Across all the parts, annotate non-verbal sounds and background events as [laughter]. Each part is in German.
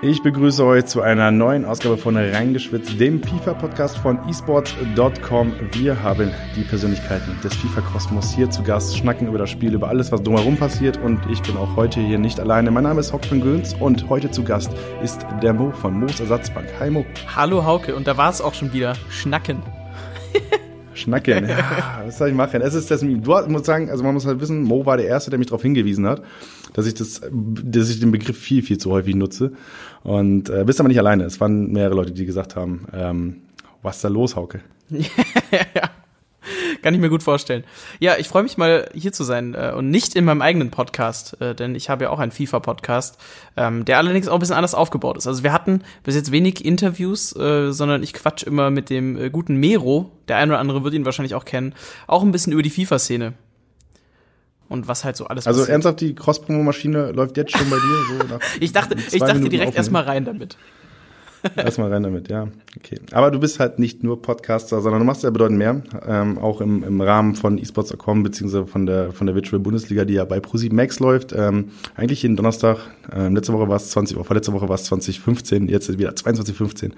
Ich begrüße euch zu einer neuen Ausgabe von Reingeschwitzt, dem FIFA-Podcast von esports.com. Wir haben die Persönlichkeiten des FIFA-Kosmos hier zu Gast, schnacken über das Spiel, über alles, was drumherum passiert und ich bin auch heute hier nicht alleine. Mein Name ist Hock von Göns und heute zu Gast ist der Mo von Moos Ersatzbank. Hi Mo. Hallo Hauke und da war es auch schon wieder. Schnacken. [laughs] Schnacken, [laughs] ja, was soll ich machen? Es ist das, du musst sagen, also man muss halt wissen, Mo war der Erste, der mich darauf hingewiesen hat, dass ich das, dass ich den Begriff viel, viel zu häufig nutze. Und äh, bist aber nicht alleine. Es waren mehrere Leute, die gesagt haben, ähm, was ist da los, Hauke? ja, [laughs] kann ich mir gut vorstellen. Ja, ich freue mich mal hier zu sein äh, und nicht in meinem eigenen Podcast, äh, denn ich habe ja auch einen FIFA-Podcast, ähm, der allerdings auch ein bisschen anders aufgebaut ist. Also wir hatten bis jetzt wenig Interviews, äh, sondern ich quatsch immer mit dem äh, guten Mero, der eine oder andere wird ihn wahrscheinlich auch kennen, auch ein bisschen über die FIFA-Szene und was halt so alles Also passiert. ernsthaft, die Cross-Promo-Maschine läuft jetzt schon bei dir? So [laughs] ich dachte, ich dachte direkt erstmal rein damit. Erstmal rein damit, ja. Okay. Aber du bist halt nicht nur Podcaster, sondern du machst ja bedeutend mehr. Ähm, auch im, im Rahmen von esports.com, beziehungsweise von der, von der Virtual Bundesliga, die ja bei ProSieben Max läuft. Ähm, eigentlich jeden Donnerstag. Ähm, letzte Woche war es 20 Uhr, vorletzte Woche war es 2015, jetzt wieder 2215.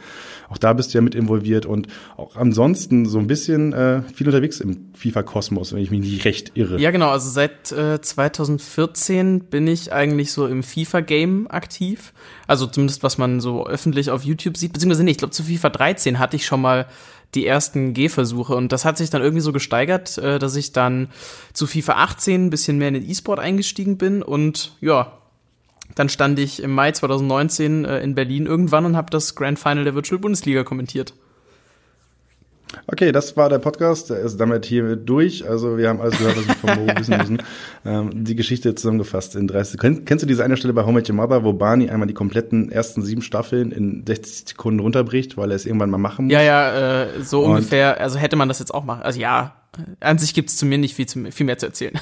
Auch da bist du ja mit involviert und auch ansonsten so ein bisschen äh, viel unterwegs im FIFA-Kosmos, wenn ich mich nicht recht irre. Ja, genau. Also seit äh, 2014 bin ich eigentlich so im FIFA-Game aktiv. Also zumindest was man so öffentlich auf YouTube sieht, beziehungsweise nicht, ich glaube zu FIFA 13 hatte ich schon mal die ersten Gehversuche und das hat sich dann irgendwie so gesteigert, äh, dass ich dann zu FIFA 18 ein bisschen mehr in den E-Sport eingestiegen bin und ja, dann stand ich im Mai 2019 äh, in Berlin irgendwann und habe das Grand Final der Virtual Bundesliga kommentiert. Okay, das war der Podcast. Der ist damit hier durch. Also wir haben alles gehört, was wir vom Mo wissen müssen. [laughs] Ähm, die Geschichte zusammengefasst in 30 Sekunden. Kennst du diese eine Stelle bei Home Met Your Mother, wo Barney einmal die kompletten ersten sieben Staffeln in 60 Sekunden runterbricht, weil er es irgendwann mal machen muss? Ja, ja, äh, so Und ungefähr. Also hätte man das jetzt auch machen. Also ja, an sich gibt's zu mir nicht viel, zu, viel mehr zu erzählen.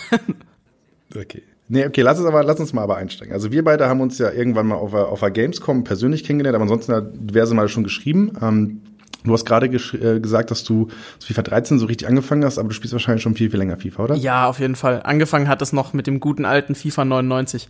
[laughs] okay. Nee, okay, lass uns aber, lass uns mal aber einsteigen. Also wir beide haben uns ja irgendwann mal auf, auf der Gamescom persönlich kennengelernt, aber ansonsten diverse Mal schon geschrieben. Ähm, Du hast gerade äh, gesagt, dass du FIFA 13 so richtig angefangen hast, aber du spielst wahrscheinlich schon viel, viel länger FIFA, oder? Ja, auf jeden Fall. Angefangen hat es noch mit dem guten alten FIFA 99.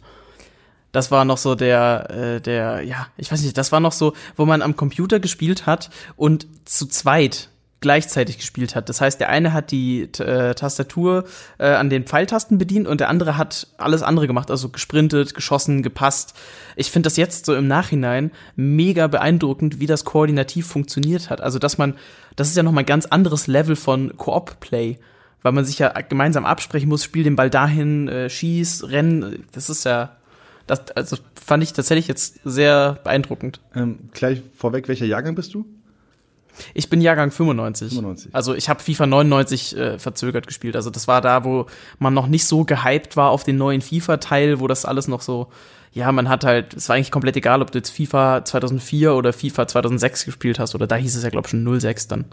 Das war noch so der, äh, der, ja, ich weiß nicht, das war noch so, wo man am Computer gespielt hat und zu zweit gleichzeitig gespielt hat. Das heißt, der eine hat die äh, Tastatur äh, an den Pfeiltasten bedient und der andere hat alles andere gemacht, also gesprintet, geschossen, gepasst. Ich finde das jetzt so im Nachhinein mega beeindruckend, wie das koordinativ funktioniert hat. Also, dass man, das ist ja noch mal ein ganz anderes Level von Koop-Play, weil man sich ja gemeinsam absprechen muss, spiel den Ball dahin, äh, schieß, renn. Das ist ja das, also fand ich tatsächlich jetzt sehr beeindruckend. Ähm, gleich vorweg, welcher Jahrgang bist du? Ich bin Jahrgang 95. 95. Also ich habe FIFA 99 äh, verzögert gespielt. Also das war da, wo man noch nicht so gehypt war auf den neuen FIFA-Teil, wo das alles noch so, ja, man hat halt, es war eigentlich komplett egal, ob du jetzt FIFA 2004 oder FIFA 2006 gespielt hast oder da hieß es ja, glaube ich, schon 06 dann.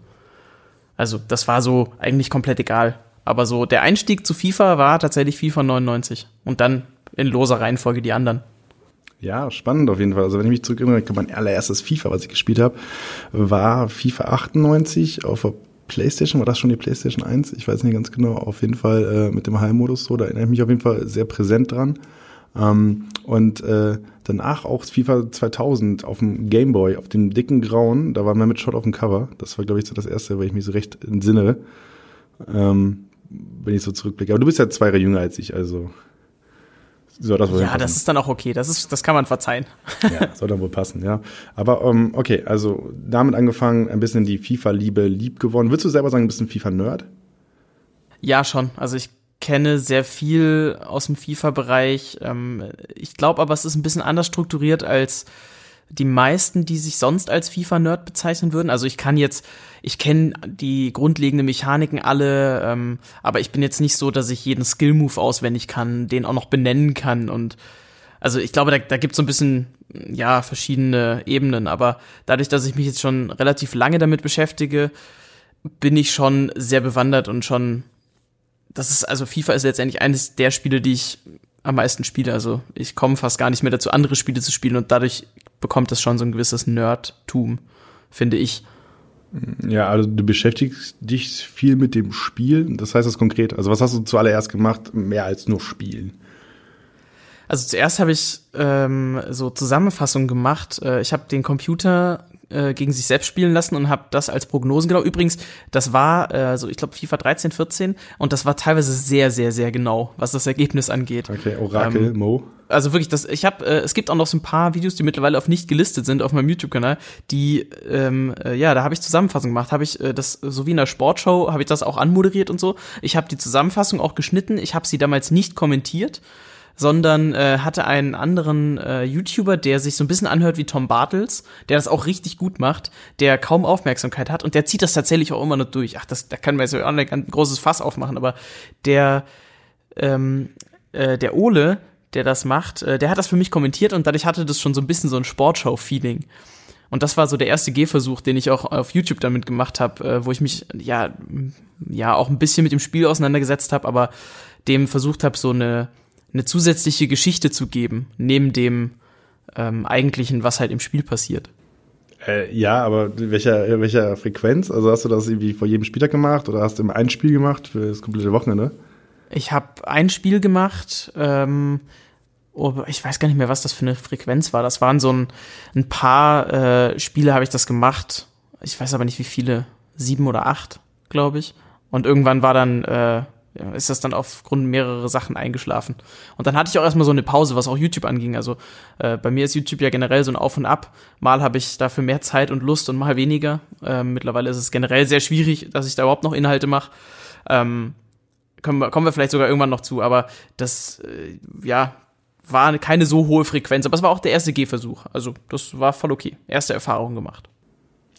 Also das war so eigentlich komplett egal. Aber so der Einstieg zu FIFA war tatsächlich FIFA 99 und dann in loser Reihenfolge die anderen. Ja, spannend auf jeden Fall. Also wenn ich mich zurückerinnere, mein allererstes FIFA, was ich gespielt habe, war FIFA 98 auf der PlayStation, war das schon die PlayStation 1? Ich weiß nicht ganz genau. Auf jeden Fall äh, mit dem Heilmodus so, da erinnere ich mich auf jeden Fall sehr präsent dran. Ähm, und äh, danach auch FIFA 2000 auf dem Game Boy, auf dem dicken grauen, da war man mit Shot auf dem Cover. Das war, glaube ich, so das erste, weil ich mich so recht entsinne, ähm, wenn ich so zurückblicke. Aber du bist ja zwei Jahre jünger als ich, also so, das ja, das ist dann auch okay. Das ist, das kann man verzeihen. [laughs] Ja, soll dann wohl passen, ja. Aber um, ähm, okay, also damit angefangen, ein bisschen die FIFA-Liebe lieb geworden. Würdest du selber sagen, ein bisschen FIFA-Nerd? Ja, schon. Also ich kenne sehr viel aus dem FIFA-Bereich. Ähm, ich glaube aber, es ist ein bisschen anders strukturiert als die meisten, die sich sonst als FIFA-Nerd bezeichnen würden. Also ich kann jetzt, ich kenne die grundlegenden Mechaniken alle, ähm, aber ich bin jetzt nicht so, dass ich jeden Skill-Move auswendig kann, den auch noch benennen kann und also ich glaube, da, da gibt es so ein bisschen, ja, verschiedene Ebenen, aber dadurch, dass ich mich jetzt schon relativ lange damit beschäftige, bin ich schon sehr bewandert und schon, das ist, also FIFA ist letztendlich eines der Spiele, die ich am meisten spiele. Also ich komme fast gar nicht mehr dazu, andere Spiele zu spielen und dadurch bekommt das schon so ein gewisses Nerdtum, finde ich. Ja, also du beschäftigst dich viel mit dem Spiel. Das heißt das konkret. Also was hast du zuallererst gemacht, mehr als nur spielen? Also zuerst habe ich ähm, so Zusammenfassungen gemacht. Äh, ich habe den Computer äh, gegen sich selbst spielen lassen und habe das als Prognosen genau. Übrigens, das war äh, so, ich glaube FIFA 13, 14 und das war teilweise sehr, sehr, sehr genau, was das Ergebnis angeht. Okay, Orakel, ähm, Mo. Also wirklich, das, ich habe, äh, es gibt auch noch so ein paar Videos, die mittlerweile auf nicht gelistet sind auf meinem YouTube-Kanal, die, ähm, äh, ja, da habe ich Zusammenfassung gemacht, habe ich äh, das so wie in der Sportshow habe ich das auch anmoderiert und so. Ich habe die Zusammenfassung auch geschnitten. Ich habe sie damals nicht kommentiert sondern äh, hatte einen anderen äh, YouTuber, der sich so ein bisschen anhört wie Tom Bartels, der das auch richtig gut macht, der kaum Aufmerksamkeit hat und der zieht das tatsächlich auch immer nur durch. Ach, das, da können wir jetzt auch ein großes Fass aufmachen, aber der, ähm, äh, der Ole, der das macht, äh, der hat das für mich kommentiert und dadurch hatte das schon so ein bisschen so ein Sportshow-Feeling. Und das war so der erste Gehversuch, den ich auch auf YouTube damit gemacht habe, äh, wo ich mich ja ja auch ein bisschen mit dem Spiel auseinandergesetzt habe, aber dem versucht habe, so eine eine zusätzliche Geschichte zu geben, neben dem ähm, eigentlichen, was halt im Spiel passiert. Äh, ja, aber welcher, welcher Frequenz? Also hast du das irgendwie vor jedem Spieltag gemacht oder hast du immer ein Spiel gemacht für das komplette Wochenende? Ich habe ein Spiel gemacht, ähm, ich weiß gar nicht mehr, was das für eine Frequenz war. Das waren so ein, ein paar äh, Spiele habe ich das gemacht. Ich weiß aber nicht, wie viele. Sieben oder acht, glaube ich. Und irgendwann war dann äh, ist das dann aufgrund mehrerer Sachen eingeschlafen. Und dann hatte ich auch erstmal so eine Pause, was auch YouTube anging. Also äh, bei mir ist YouTube ja generell so ein Auf und Ab. Mal habe ich dafür mehr Zeit und Lust und mal weniger. Ähm, mittlerweile ist es generell sehr schwierig, dass ich da überhaupt noch Inhalte mache. Ähm, kommen, wir, kommen wir vielleicht sogar irgendwann noch zu, aber das, äh, ja, war keine so hohe Frequenz. Aber es war auch der erste Gehversuch. Also das war voll okay. Erste Erfahrung gemacht.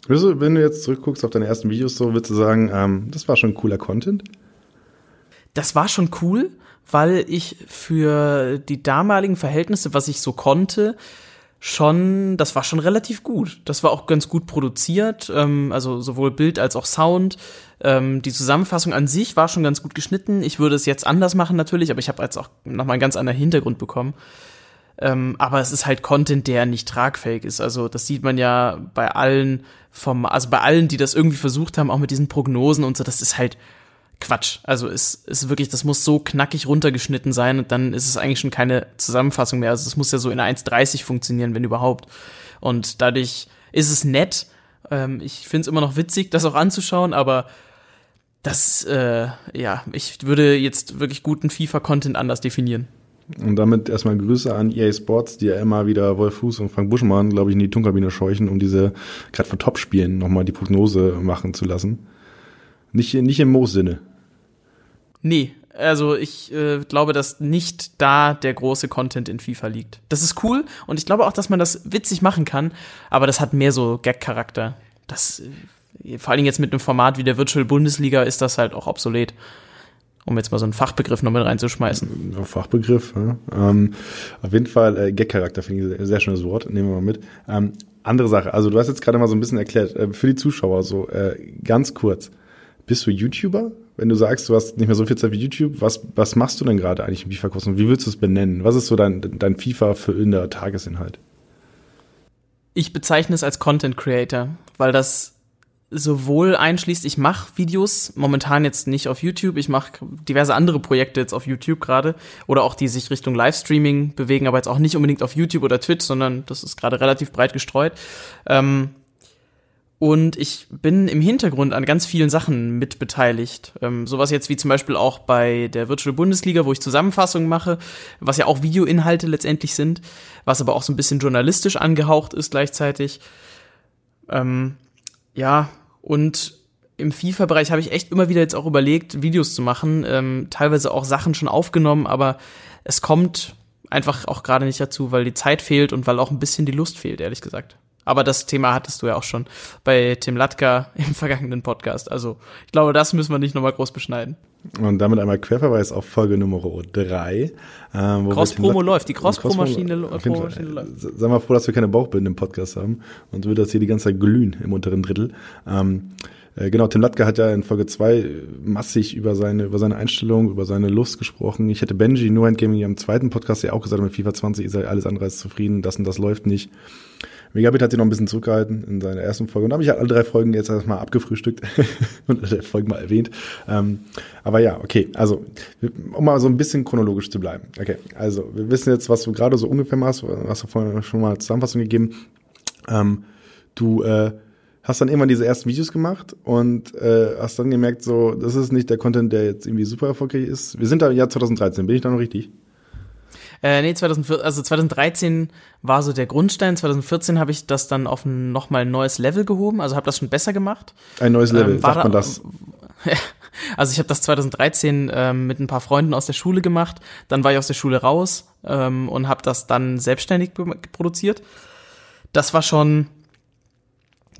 wenn du jetzt zurückguckst auf deine ersten Videos, so würdest du sagen, ähm, das war schon cooler Content? das war schon cool, weil ich für die damaligen Verhältnisse, was ich so konnte, schon, das war schon relativ gut. Das war auch ganz gut produziert, ähm, also sowohl Bild als auch Sound. Ähm, die Zusammenfassung an sich war schon ganz gut geschnitten. Ich würde es jetzt anders machen natürlich, aber ich habe jetzt auch nochmal einen ganz anderen Hintergrund bekommen. Ähm, aber es ist halt Content, der nicht tragfähig ist. Also das sieht man ja bei allen vom, also bei allen, die das irgendwie versucht haben, auch mit diesen Prognosen und so, das ist halt Quatsch. Also es ist wirklich, das muss so knackig runtergeschnitten sein und dann ist es eigentlich schon keine Zusammenfassung mehr. Also es muss ja so in 1,30 funktionieren, wenn überhaupt. Und dadurch ist es nett. Ähm, ich finde es immer noch witzig, das auch anzuschauen, aber das, äh, ja, ich würde jetzt wirklich guten FIFA-Content anders definieren. Und damit erstmal Grüße an EA Sports, die ja immer wieder Wolf Fuß und Frank Buschmann, glaube ich, in die Tunkabine scheuchen, um diese, gerade für Top-Spielen, nochmal die Prognose machen zu lassen. Nicht, nicht im Moos-Sinne. Nee, also ich äh, glaube, dass nicht da der große Content in FIFA liegt. Das ist cool und ich glaube auch, dass man das witzig machen kann, aber das hat mehr so Gag-Charakter. Das, äh, vor allen Dingen jetzt mit einem Format wie der Virtual Bundesliga ist das halt auch obsolet. Um jetzt mal so einen Fachbegriff noch mit reinzuschmeißen. Fachbegriff, ja. ähm, auf jeden Fall äh, Gag-Charakter finde ich ein sehr schönes Wort, nehmen wir mal mit. Ähm, andere Sache, also du hast jetzt gerade mal so ein bisschen erklärt, äh, für die Zuschauer so, äh, ganz kurz bist du YouTuber? Wenn du sagst, du hast nicht mehr so viel Zeit wie YouTube, was, was machst du denn gerade eigentlich im FIFA-Kurs und wie würdest du es benennen? Was ist so dein, dein FIFA für in der Tagesinhalt? Ich bezeichne es als Content Creator, weil das sowohl einschließt, ich mache Videos, momentan jetzt nicht auf YouTube, ich mache diverse andere Projekte jetzt auf YouTube gerade oder auch die sich Richtung Livestreaming bewegen, aber jetzt auch nicht unbedingt auf YouTube oder Twitch, sondern das ist gerade relativ breit gestreut. Ähm, und ich bin im Hintergrund an ganz vielen Sachen mitbeteiligt. Ähm, sowas jetzt wie zum Beispiel auch bei der Virtual Bundesliga, wo ich Zusammenfassungen mache, was ja auch Videoinhalte letztendlich sind, was aber auch so ein bisschen journalistisch angehaucht ist gleichzeitig. Ähm, ja, und im FIFA-Bereich habe ich echt immer wieder jetzt auch überlegt, Videos zu machen, ähm, teilweise auch Sachen schon aufgenommen, aber es kommt einfach auch gerade nicht dazu, weil die Zeit fehlt und weil auch ein bisschen die Lust fehlt, ehrlich gesagt. Aber das Thema hattest du ja auch schon bei Tim Latka [laughs] im vergangenen Podcast. Also ich glaube, das müssen wir nicht nochmal groß beschneiden. Und damit einmal Querverweis auf Folge Nummer 3. Ähm, Cross-Promo läuft, die Cross-Pro-Maschine Cross läuft. Sei mal froh, dass wir keine Bauchbinden im Podcast haben und wird das hier die ganze Zeit glühen im unteren Drittel. Ähm, Äh, genau, Tim Latke hat ja in Folge zwei massig über seine, über seine Einstellung, über seine Lust gesprochen. Ich hätte Benji No Hand Gaming im zweiten Podcast ja auch gesagt, mit FIFA 20 ist er alles andere als zufrieden, das und das läuft nicht. Megabit hat sich noch ein bisschen zurückgehalten in seiner ersten Folge. Und da habe ich halt alle drei Folgen jetzt erstmal abgefrühstückt [laughs] und alle Folgen mal erwähnt. Ähm, aber ja, okay, also um mal so ein bisschen chronologisch zu bleiben. Okay, also wir wissen jetzt, was du gerade so ungefähr machst, hast du vorhin schon mal Zusammenfassung gegeben. Ähm, du äh, hast dann irgendwann diese ersten Videos gemacht und äh, hast dann gemerkt, so, das ist nicht der Content, der jetzt irgendwie super erfolgreich ist. Wir sind da im Jahr 2013, bin ich da noch richtig? Äh, nee, 2014, also 2013 war so der Grundstein. 2014 habe ich das dann auf ein nochmal ein neues Level gehoben, also habe das schon besser gemacht. Ein neues Level, ähm, sagt man das? [laughs] also ich habe das 2013 ähm, mit ein paar Freunden aus der Schule gemacht. Dann war ich aus der Schule raus ähm, und habe das dann selbstständig produziert. Das war schon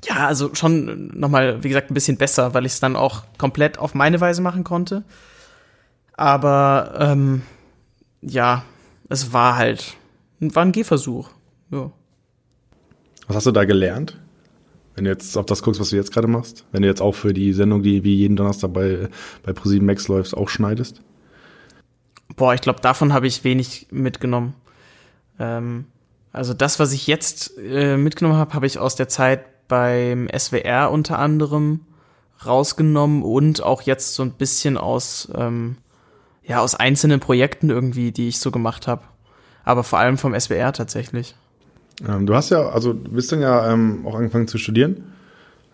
ja, also schon nochmal, wie gesagt, ein bisschen besser, weil ich es dann auch komplett auf meine Weise machen konnte. Aber ähm, ja, es war halt, war ein Gehversuch. Ja. Was hast du da gelernt? Wenn du jetzt auf das guckst, was du jetzt gerade machst, wenn du jetzt auch für die Sendung, die wie jeden Donnerstag bei, bei ProSieben Max läufst, auch schneidest? Boah, ich glaube, davon habe ich wenig mitgenommen. Ähm, also das, was ich jetzt äh, mitgenommen habe, habe ich aus der Zeit beim SWR unter anderem rausgenommen und auch jetzt so ein bisschen aus ähm, ja, aus einzelnen Projekten irgendwie, die ich so gemacht habe. Aber vor allem vom SWR tatsächlich. Ähm, du hast ja, also du bist dann ja ähm, auch angefangen zu studieren.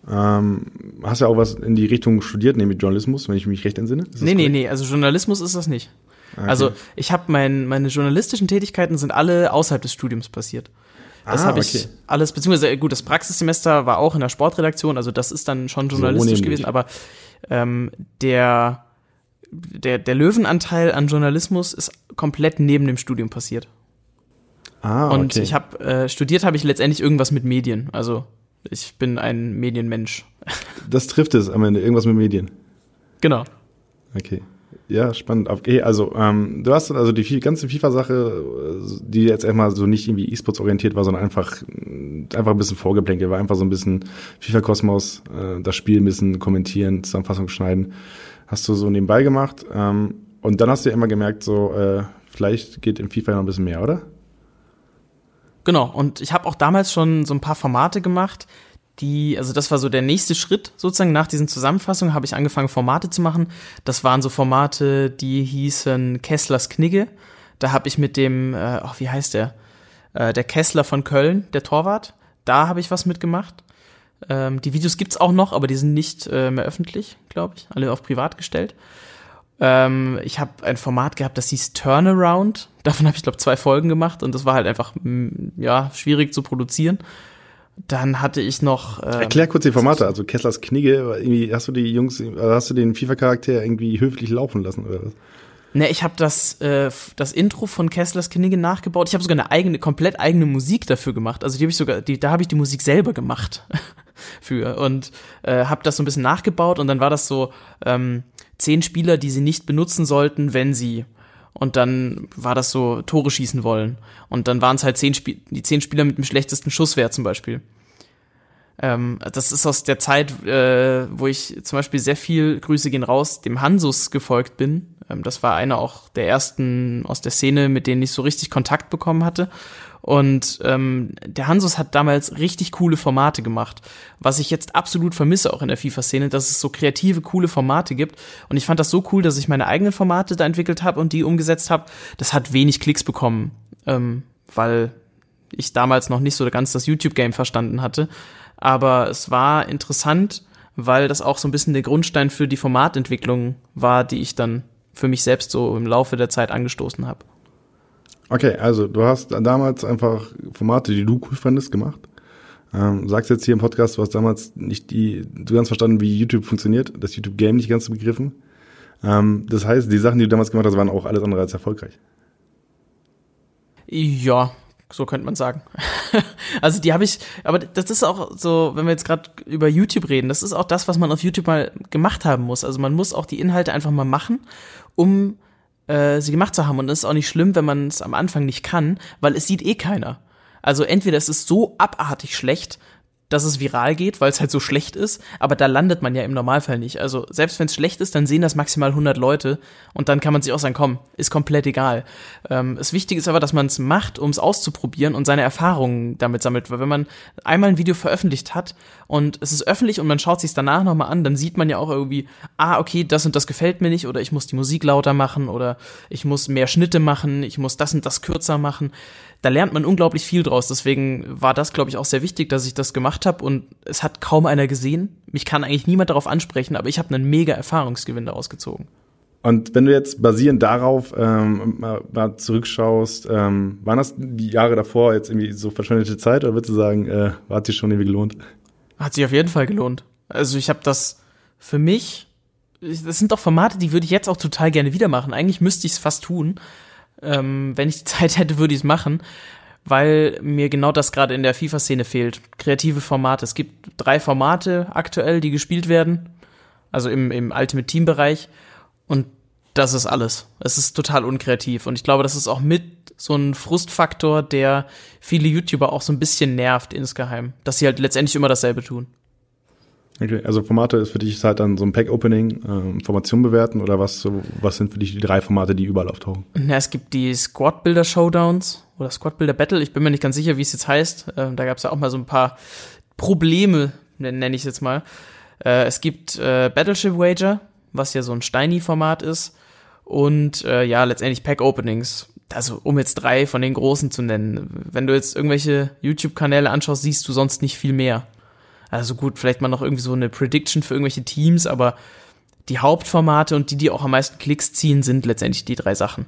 Ähm, hast ja auch was in die Richtung studiert, nämlich Journalismus, wenn ich mich recht entsinne. Nee, nee, nee, also Journalismus ist das nicht. Okay. Also ich habe mein, meine journalistischen Tätigkeiten sind alle außerhalb des Studiums passiert. Das ah, habe ich okay. alles, beziehungsweise gut, das Praxissemester war auch in der Sportredaktion, also das ist dann schon journalistisch so gewesen, aber ähm, der der, der Löwenanteil an Journalismus ist komplett neben dem Studium passiert. Ah, okay. Und ich habe äh, studiert habe ich letztendlich irgendwas mit Medien. Also ich bin ein Medienmensch. [laughs] Das trifft es am Ende, irgendwas mit Medien. Genau. Okay. Ja, spannend. Okay, also ähm, du hast also die ganze FIFA-Sache, die jetzt erstmal so nicht irgendwie E-Sports orientiert war, sondern einfach einfach ein bisschen Vorgeplänkel, war einfach so ein bisschen FIFA-Kosmos, äh, das Spiel ein bisschen kommentieren, Zusammenfassung schneiden hast du so nebenbei gemacht. Ähm, und dann hast du ja immer gemerkt, so, äh, vielleicht geht im FIFA noch ein bisschen mehr, oder? Genau, und ich habe auch damals schon so ein paar Formate gemacht, die, also das war so der nächste Schritt sozusagen nach diesen Zusammenfassungen, habe ich angefangen, Formate zu machen. Das waren so Formate, die hießen Kesslers Knigge. Da habe ich mit dem, äh, oh, wie heißt der? Äh, der Kessler von Köln, der Torwart. Da habe ich was mitgemacht. Ähm, die Videos gibt's auch noch, aber die sind nicht äh, mehr öffentlich, glaube ich. Alle auf privat gestellt. Ähm, ich habe ein Format gehabt, das hieß Turnaround. [laughs] Davon habe ich, glaube zwei Folgen gemacht und das war halt einfach ja schwierig zu produzieren. Dann hatte ich noch. Ähm, Erklär kurz die Formate. Also Kesslers Knigge. Irgendwie hast du die Jungs, hast du den FIFA-Charakter irgendwie höflich laufen lassen oder was? Ne, ich habe das, äh, das Intro von Kesslers Knigge nachgebaut. Ich habe sogar eine eigene, komplett eigene Musik dafür gemacht. Also die habe ich sogar, die, da habe ich die Musik selber gemacht [laughs] für und äh, habe das so ein bisschen nachgebaut und dann war das so ähm, zehn Spieler, die sie nicht benutzen sollten, wenn sie und dann war das so Tore schießen wollen und dann waren es halt zehn Sp die zehn Spieler mit dem schlechtesten Schusswert zum Beispiel. Ähm, das ist aus der Zeit, äh, wo ich zum Beispiel sehr viel Grüße gehen raus dem Hansus gefolgt bin, ähm, das war einer auch der ersten aus der Szene, mit denen ich so richtig Kontakt bekommen hatte. Und ähm, der Hansus hat damals richtig coole Formate gemacht, was ich jetzt absolut vermisse auch in der FIFA-Szene, dass es so kreative, coole Formate gibt. Und ich fand das so cool, dass ich meine eigenen Formate da entwickelt habe und die umgesetzt habe. Das hat wenig Klicks bekommen, ähm, weil ich damals noch nicht so ganz das YouTube-Game verstanden hatte. Aber es war interessant, weil das auch so ein bisschen der Grundstein für die Formatentwicklung war, die ich dann für mich selbst so im Laufe der Zeit angestoßen habe. Okay, also du hast damals einfach Formate, die du cool fandest, gemacht. Ähm, sagst jetzt hier im Podcast, du hast damals nicht die, du ganz verstanden, wie YouTube funktioniert, das YouTube-Game nicht ganz begriffen. Ähm, das heißt, die Sachen, die du damals gemacht hast, waren auch alles andere als erfolgreich. Ja, so könnte man sagen. [laughs] also die habe ich, aber das ist auch so, wenn wir jetzt gerade über YouTube reden, das ist auch das, was man auf YouTube mal gemacht haben muss. Also man muss auch die Inhalte einfach mal machen, um äh, sie gemacht zu haben. Und das ist auch nicht schlimm, wenn man es am Anfang nicht kann, weil es sieht eh keiner. Also entweder es ist so abartig schlecht, dass es viral geht, weil es halt so schlecht ist, aber da landet man ja im Normalfall nicht. Also selbst wenn es schlecht ist, dann sehen das maximal 100 Leute und dann kann man sich auch sagen, komm, ist komplett egal. Ähm, das Wichtige ist aber, dass man es macht, um es auszuprobieren und seine Erfahrungen damit sammelt. Weil wenn man einmal ein Video veröffentlicht hat und es ist öffentlich und man schaut sich danach nochmal an, dann sieht man ja auch irgendwie, ah, okay, das und das gefällt mir nicht oder ich muss die Musik lauter machen oder ich muss mehr Schnitte machen, ich muss das und das kürzer machen da lernt man unglaublich viel draus. Deswegen war das, glaube ich, auch sehr wichtig, dass ich das gemacht habe. Und es hat kaum einer gesehen. Mich kann eigentlich niemand darauf ansprechen, aber ich habe einen mega Erfahrungsgewinn daraus gezogen. Und wenn du jetzt basierend darauf ähm, mal, mal zurückschaust, ähm, waren das die Jahre davor jetzt irgendwie so verschwendete Zeit oder würdest du sagen, äh, hat sich schon irgendwie gelohnt? Hat sich auf jeden Fall gelohnt. Also ich habe das für mich, das sind doch Formate, die würde ich jetzt auch total gerne wieder machen. Eigentlich müsste ich es fast tun. Ähm, wenn ich die Zeit hätte, würde ich es machen, weil mir genau das gerade in der FIFA-Szene fehlt. Kreative Formate. Es gibt drei Formate aktuell, die gespielt werden. Also im, im Ultimate Team-Bereich. Und das ist alles. Es ist total unkreativ. Und ich glaube, das ist auch mit so ein Frustfaktor, der viele YouTuber auch so ein bisschen nervt insgeheim. Dass sie halt letztendlich immer dasselbe tun. Okay, also Formate ist für dich halt dann so ein Pack-Opening, äh, Formation bewerten oder was, was sind für dich die drei Formate, die überall auftauchen? Na, es gibt die Squad-Builder-Showdowns oder Squad-Builder-Battle, ich bin mir nicht ganz sicher, wie es jetzt heißt. Äh, da gab es ja auch mal so ein paar Probleme, nenne ich es jetzt mal. Äh, es gibt äh, Battleship Wager, was ja so ein Steiny-Format ist. Und äh, ja, letztendlich Pack-Openings. Also, um jetzt drei von den großen zu nennen. Wenn du jetzt irgendwelche YouTube-Kanäle anschaust, siehst du sonst nicht viel mehr. Also gut, vielleicht mal noch irgendwie so eine Prediction für irgendwelche Teams, aber die Hauptformate und die, die auch am meisten Klicks ziehen, sind letztendlich die drei Sachen.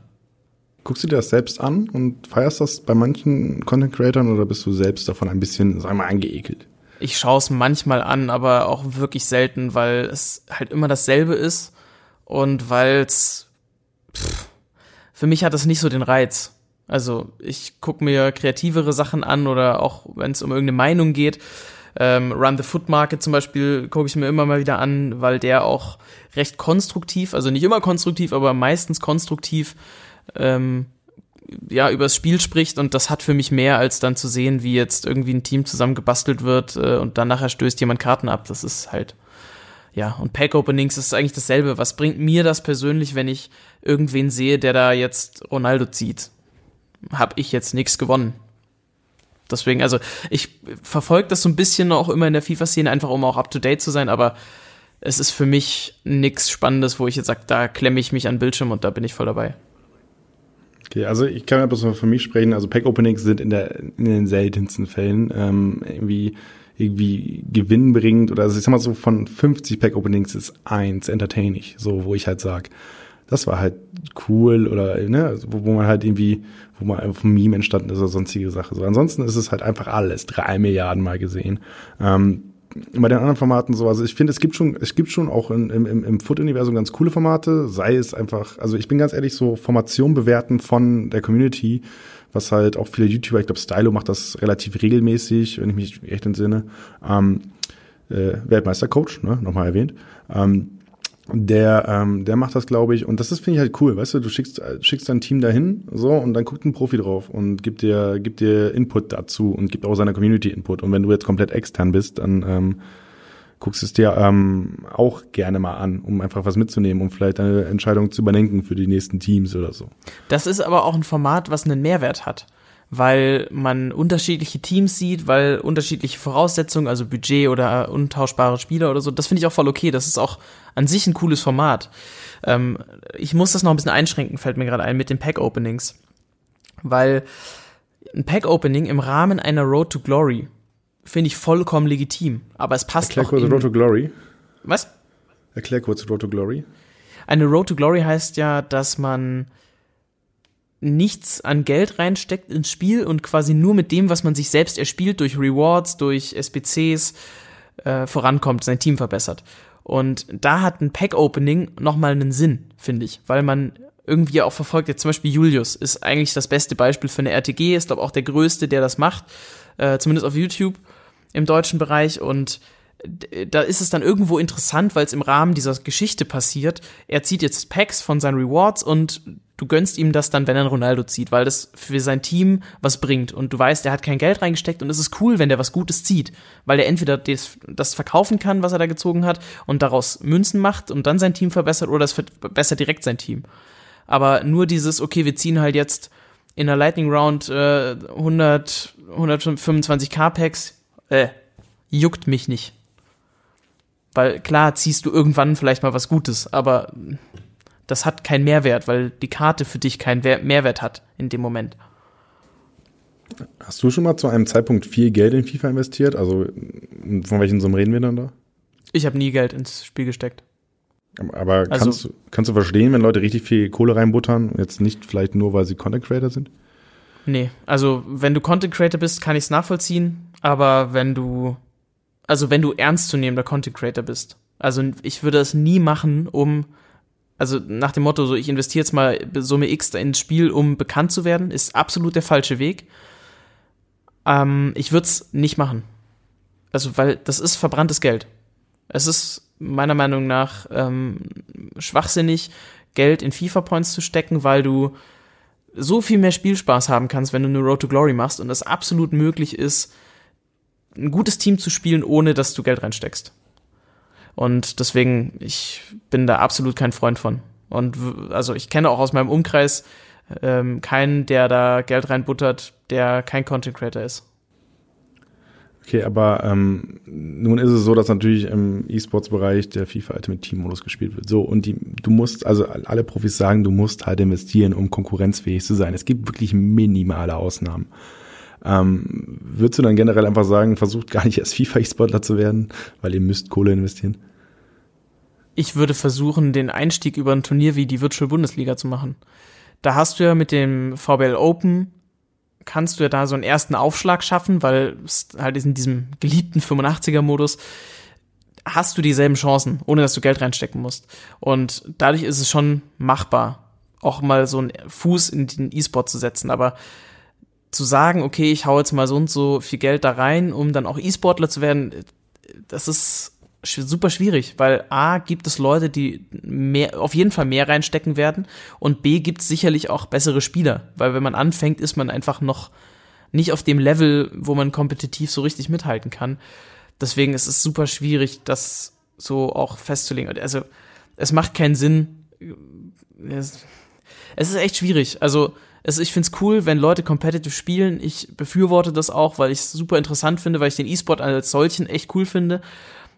Guckst du dir das selbst an und feierst das bei manchen Content Creatern oder bist du selbst davon ein bisschen, sagen wir mal, angeekelt? Ich schaue es manchmal an, aber auch wirklich selten, weil es halt immer dasselbe ist und weil es für mich hat das nicht so den Reiz. Also ich gucke mir kreativere Sachen an oder auch wenn es um irgendeine Meinung geht, ähm, Run the Foot Market zum Beispiel gucke ich mir immer mal wieder an, weil der auch recht konstruktiv, also nicht immer konstruktiv, aber meistens konstruktiv ähm, ja, übers Spiel spricht und das hat für mich mehr als dann zu sehen, wie jetzt irgendwie ein Team zusammengebastelt wird äh, und dann nachher stößt jemand Karten ab. Das ist halt, ja, und Pack-Openings ist eigentlich dasselbe. Was bringt mir das persönlich, wenn ich irgendwen sehe, der da jetzt Ronaldo zieht? Hab ich jetzt nichts gewonnen. Deswegen, also ich verfolge das so ein bisschen auch immer in der FIFA-Szene, einfach um auch up-to-date zu sein, aber es ist für mich nichts Spannendes, wo ich jetzt sage, da klemme ich mich an Bildschirm und da bin ich voll dabei. Okay, also ich kann ja bloß für mich sprechen, also Pack-Openings sind in, der, in den seltensten Fällen ähm, irgendwie irgendwie gewinnbringend oder also ich sag mal so von 50 Pack-Openings ist eins entertaining, so wo ich halt sag, das war halt cool oder ne, wo, wo man halt irgendwie, wo man einfach ein Meme entstanden ist oder sonstige Sache. So, ansonsten ist es halt einfach alles drei Milliarden Mal gesehen. Ähm, bei den anderen Formaten so, also ich finde, es gibt schon, es gibt schon auch in, im, im Foot-Universum ganz coole Formate, sei es einfach, also ich bin ganz ehrlich, so Formation bewerten von der Community, was halt auch viele YouTuber, ich glaube Stylo macht das relativ regelmäßig, wenn ich mich recht entsinne, ähm, äh, Weltmeistercoach, ne, nochmal erwähnt, ähm, der, ähm, der macht das, glaube ich, und das ist, finde ich halt cool, weißt du, du schickst, schickst dein Team dahin, so, und dann guckt ein Profi drauf und gibt dir, gibt dir Input dazu und gibt auch seiner Community Input. Und wenn du jetzt komplett extern bist, dann ähm, guckst es dir ähm, auch gerne mal an, um einfach was mitzunehmen, um vielleicht eine Entscheidung zu überdenken für die nächsten Teams oder so. Das ist aber auch ein Format, was einen Mehrwert hat weil man unterschiedliche Teams sieht, weil unterschiedliche Voraussetzungen, also Budget oder untauschbare Spieler oder so, das finde ich auch voll okay. Das ist auch an sich ein cooles Format. Ähm, ich muss das noch ein bisschen einschränken, fällt mir gerade ein, mit den Pack-Openings. Weil ein Pack-Opening im Rahmen einer Road to Glory finde ich vollkommen legitim. Aber es passt Erklär kurz Road to Glory. Was? Erklär kurz Road to Glory. Eine Road to Glory heißt ja, dass man nichts an Geld reinsteckt ins Spiel und quasi nur mit dem, was man sich selbst erspielt, durch Rewards, durch SBCs, äh, vorankommt, sein Team verbessert. Und da hat ein Pack-Opening nochmal einen Sinn, finde ich, weil man irgendwie auch verfolgt, jetzt zum Beispiel Julius ist eigentlich das beste Beispiel für eine RTG, ist glaube auch der größte, der das macht, äh, zumindest auf YouTube im deutschen Bereich und da ist es dann irgendwo interessant, weil es im Rahmen dieser Geschichte passiert. Er zieht jetzt Packs von seinen Rewards und du gönnst ihm das dann, wenn er einen Ronaldo zieht, weil das für sein Team was bringt. Und du weißt, er hat kein Geld reingesteckt und es ist cool, wenn der was Gutes zieht, weil er entweder das, das verkaufen kann, was er da gezogen hat, und daraus Münzen macht und dann sein Team verbessert oder es verbessert direkt sein Team. Aber nur dieses, okay, wir ziehen halt jetzt in der Lightning Round äh, 100, 125k Packs, äh, juckt mich nicht. Weil klar ziehst du irgendwann vielleicht mal was Gutes, aber das hat keinen Mehrwert, weil die Karte für dich keinen Mehrwert hat in dem Moment. Hast du schon mal zu einem Zeitpunkt viel Geld in FIFA investiert? Also von welchen Summen reden wir dann da? Ich habe nie Geld ins Spiel gesteckt. Aber also, kannst, kannst du verstehen, wenn Leute richtig viel Kohle reinbuttern? Jetzt nicht vielleicht nur, weil sie Content Creator sind? Nee, also wenn du Content Creator bist, kann ich es nachvollziehen. Aber wenn du, also wenn du ernstzunehmender Content Creator bist, also ich würde es nie machen, um also nach dem Motto, so ich investiere jetzt mal Summe X ins Spiel, um bekannt zu werden, ist absolut der falsche Weg. Ähm, ich würde es nicht machen. Also, weil das ist verbranntes Geld. Es ist meiner Meinung nach ähm, schwachsinnig, Geld in FIFA-Points zu stecken, weil du so viel mehr Spielspaß haben kannst, wenn du eine Road to Glory machst und es absolut möglich ist, ein gutes Team zu spielen, ohne dass du Geld reinsteckst. Und deswegen, ich bin da absolut kein Freund von. Und also ich kenne auch aus meinem Umkreis ähm, keinen, der da Geld reinbuttert, der kein Content Creator ist. Okay, aber ähm, nun ist es so, dass natürlich im E-Sports-Bereich der FIFA Ultimate Team Modus gespielt wird. So, und die, du musst, also alle Profis sagen, du musst halt investieren, um konkurrenzfähig zu sein. Es gibt wirklich minimale Ausnahmen. Ähm, würdest du dann generell einfach sagen, versucht gar nicht erst FIFA-E-Sportler zu werden, weil ihr müsst Kohle investieren? Ich würde versuchen, den Einstieg über ein Turnier wie die Virtual Bundesliga zu machen. Da hast du ja mit dem VBL Open kannst du ja da so einen ersten Aufschlag schaffen, weil es halt in diesem geliebten 85er-Modus hast du dieselben Chancen, ohne dass du Geld reinstecken musst. Und dadurch ist es schon machbar, auch mal so einen Fuß in den E-Sport zu setzen. Aber zu sagen, okay, ich hau jetzt mal so und so viel Geld da rein, um dann auch E-Sportler zu werden, das ist super schwierig, weil A gibt es Leute, die mehr, auf jeden Fall mehr reinstecken werden und B gibt es sicherlich auch bessere Spieler, weil wenn man anfängt, ist man einfach noch nicht auf dem Level, wo man kompetitiv so richtig mithalten kann. Deswegen ist es super schwierig, das so auch festzulegen. Also es macht keinen Sinn. Es, ist echt schwierig. Also es, ich finde es cool, wenn Leute competitive spielen. Ich befürworte das auch, weil ich es super interessant finde, weil ich den E-Sport als solchen echt cool finde.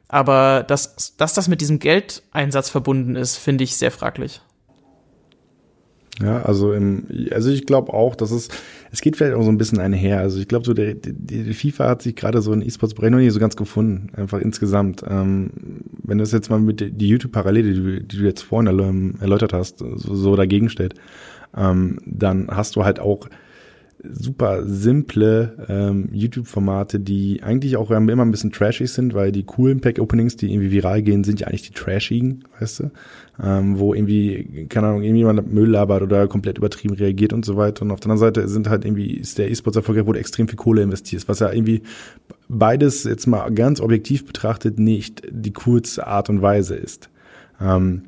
Aber dass, dass das mit diesem Geldeinsatz verbunden ist, finde ich sehr fraglich. Ja, also im, also ich glaube auch, dass es, es geht vielleicht auch so ein bisschen einher. Also ich glaube, so der, die, FIFA hat sich gerade so in E-Sports-Bereich noch nicht so ganz gefunden, einfach insgesamt. Ähm, wenn du es jetzt mal mit die YouTube-Parallele, die, die, du jetzt vorhin erläutert hast, so, so dagegen stellt, ähm, dann hast du halt auch super simple ähm, YouTube-Formate, die eigentlich auch immer ein bisschen trashig sind, weil die coolen Pack-Openings, die irgendwie viral gehen, sind ja eigentlich die trashigen, weißt du? Ähm, wo irgendwie, keine Ahnung, irgendjemand Müll labert oder komplett übertrieben reagiert und so weiter. Und auf der anderen Seite sind halt irgendwie, ist der E-Sports erfolgreich, wo du extrem viel Kohle investierst, was ja irgendwie beides jetzt mal ganz objektiv betrachtet nicht die coolste Art und Weise ist. Ähm,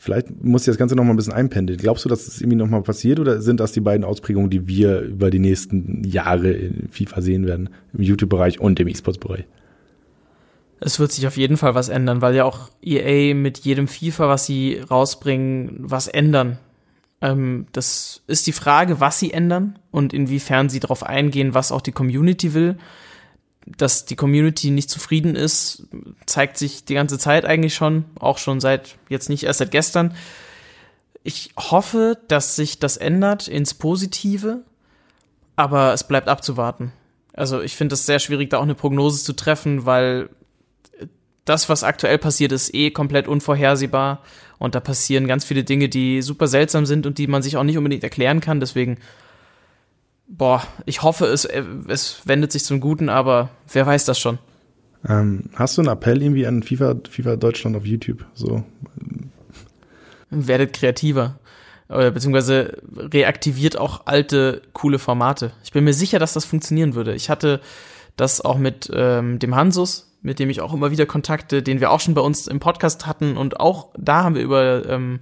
Vielleicht muss das Ganze noch mal ein bisschen einpendeln. Glaubst du, dass das irgendwie noch mal passiert oder sind das die beiden Ausprägungen, die wir über die nächsten Jahre in FIFA sehen werden? Im YouTube-Bereich und im E-Sports-Bereich? Es wird sich auf jeden Fall was ändern, weil ja auch EA mit jedem FIFA, was sie rausbringen, was ändern. Ähm, das ist die Frage, was sie ändern und inwiefern sie darauf eingehen, was auch die Community will dass die Community nicht zufrieden ist, zeigt sich die ganze Zeit eigentlich schon, auch schon seit jetzt nicht erst seit gestern. Ich hoffe, dass sich das ändert ins Positive, aber es bleibt abzuwarten. Also ich finde es sehr schwierig, da auch eine Prognose zu treffen, weil das, was aktuell passiert, ist eh komplett unvorhersehbar und da passieren ganz viele Dinge, die super seltsam sind und die man sich auch nicht unbedingt erklären kann. Deswegen boah, ich hoffe, es, äh, es wendet sich zum Guten, aber wer weiß das schon. Ähm, hast du einen Appell irgendwie an FIFA, FIFA Deutschland auf YouTube? So. Werdet kreativer. Oder beziehungsweise reaktiviert auch alte, coole Formate. Ich bin mir sicher, dass das funktionieren würde. Ich hatte das auch mit ähm, dem Hansus, mit dem ich auch immer wieder Kontakte, den wir auch schon bei uns im Podcast hatten und auch da haben wir über ähm,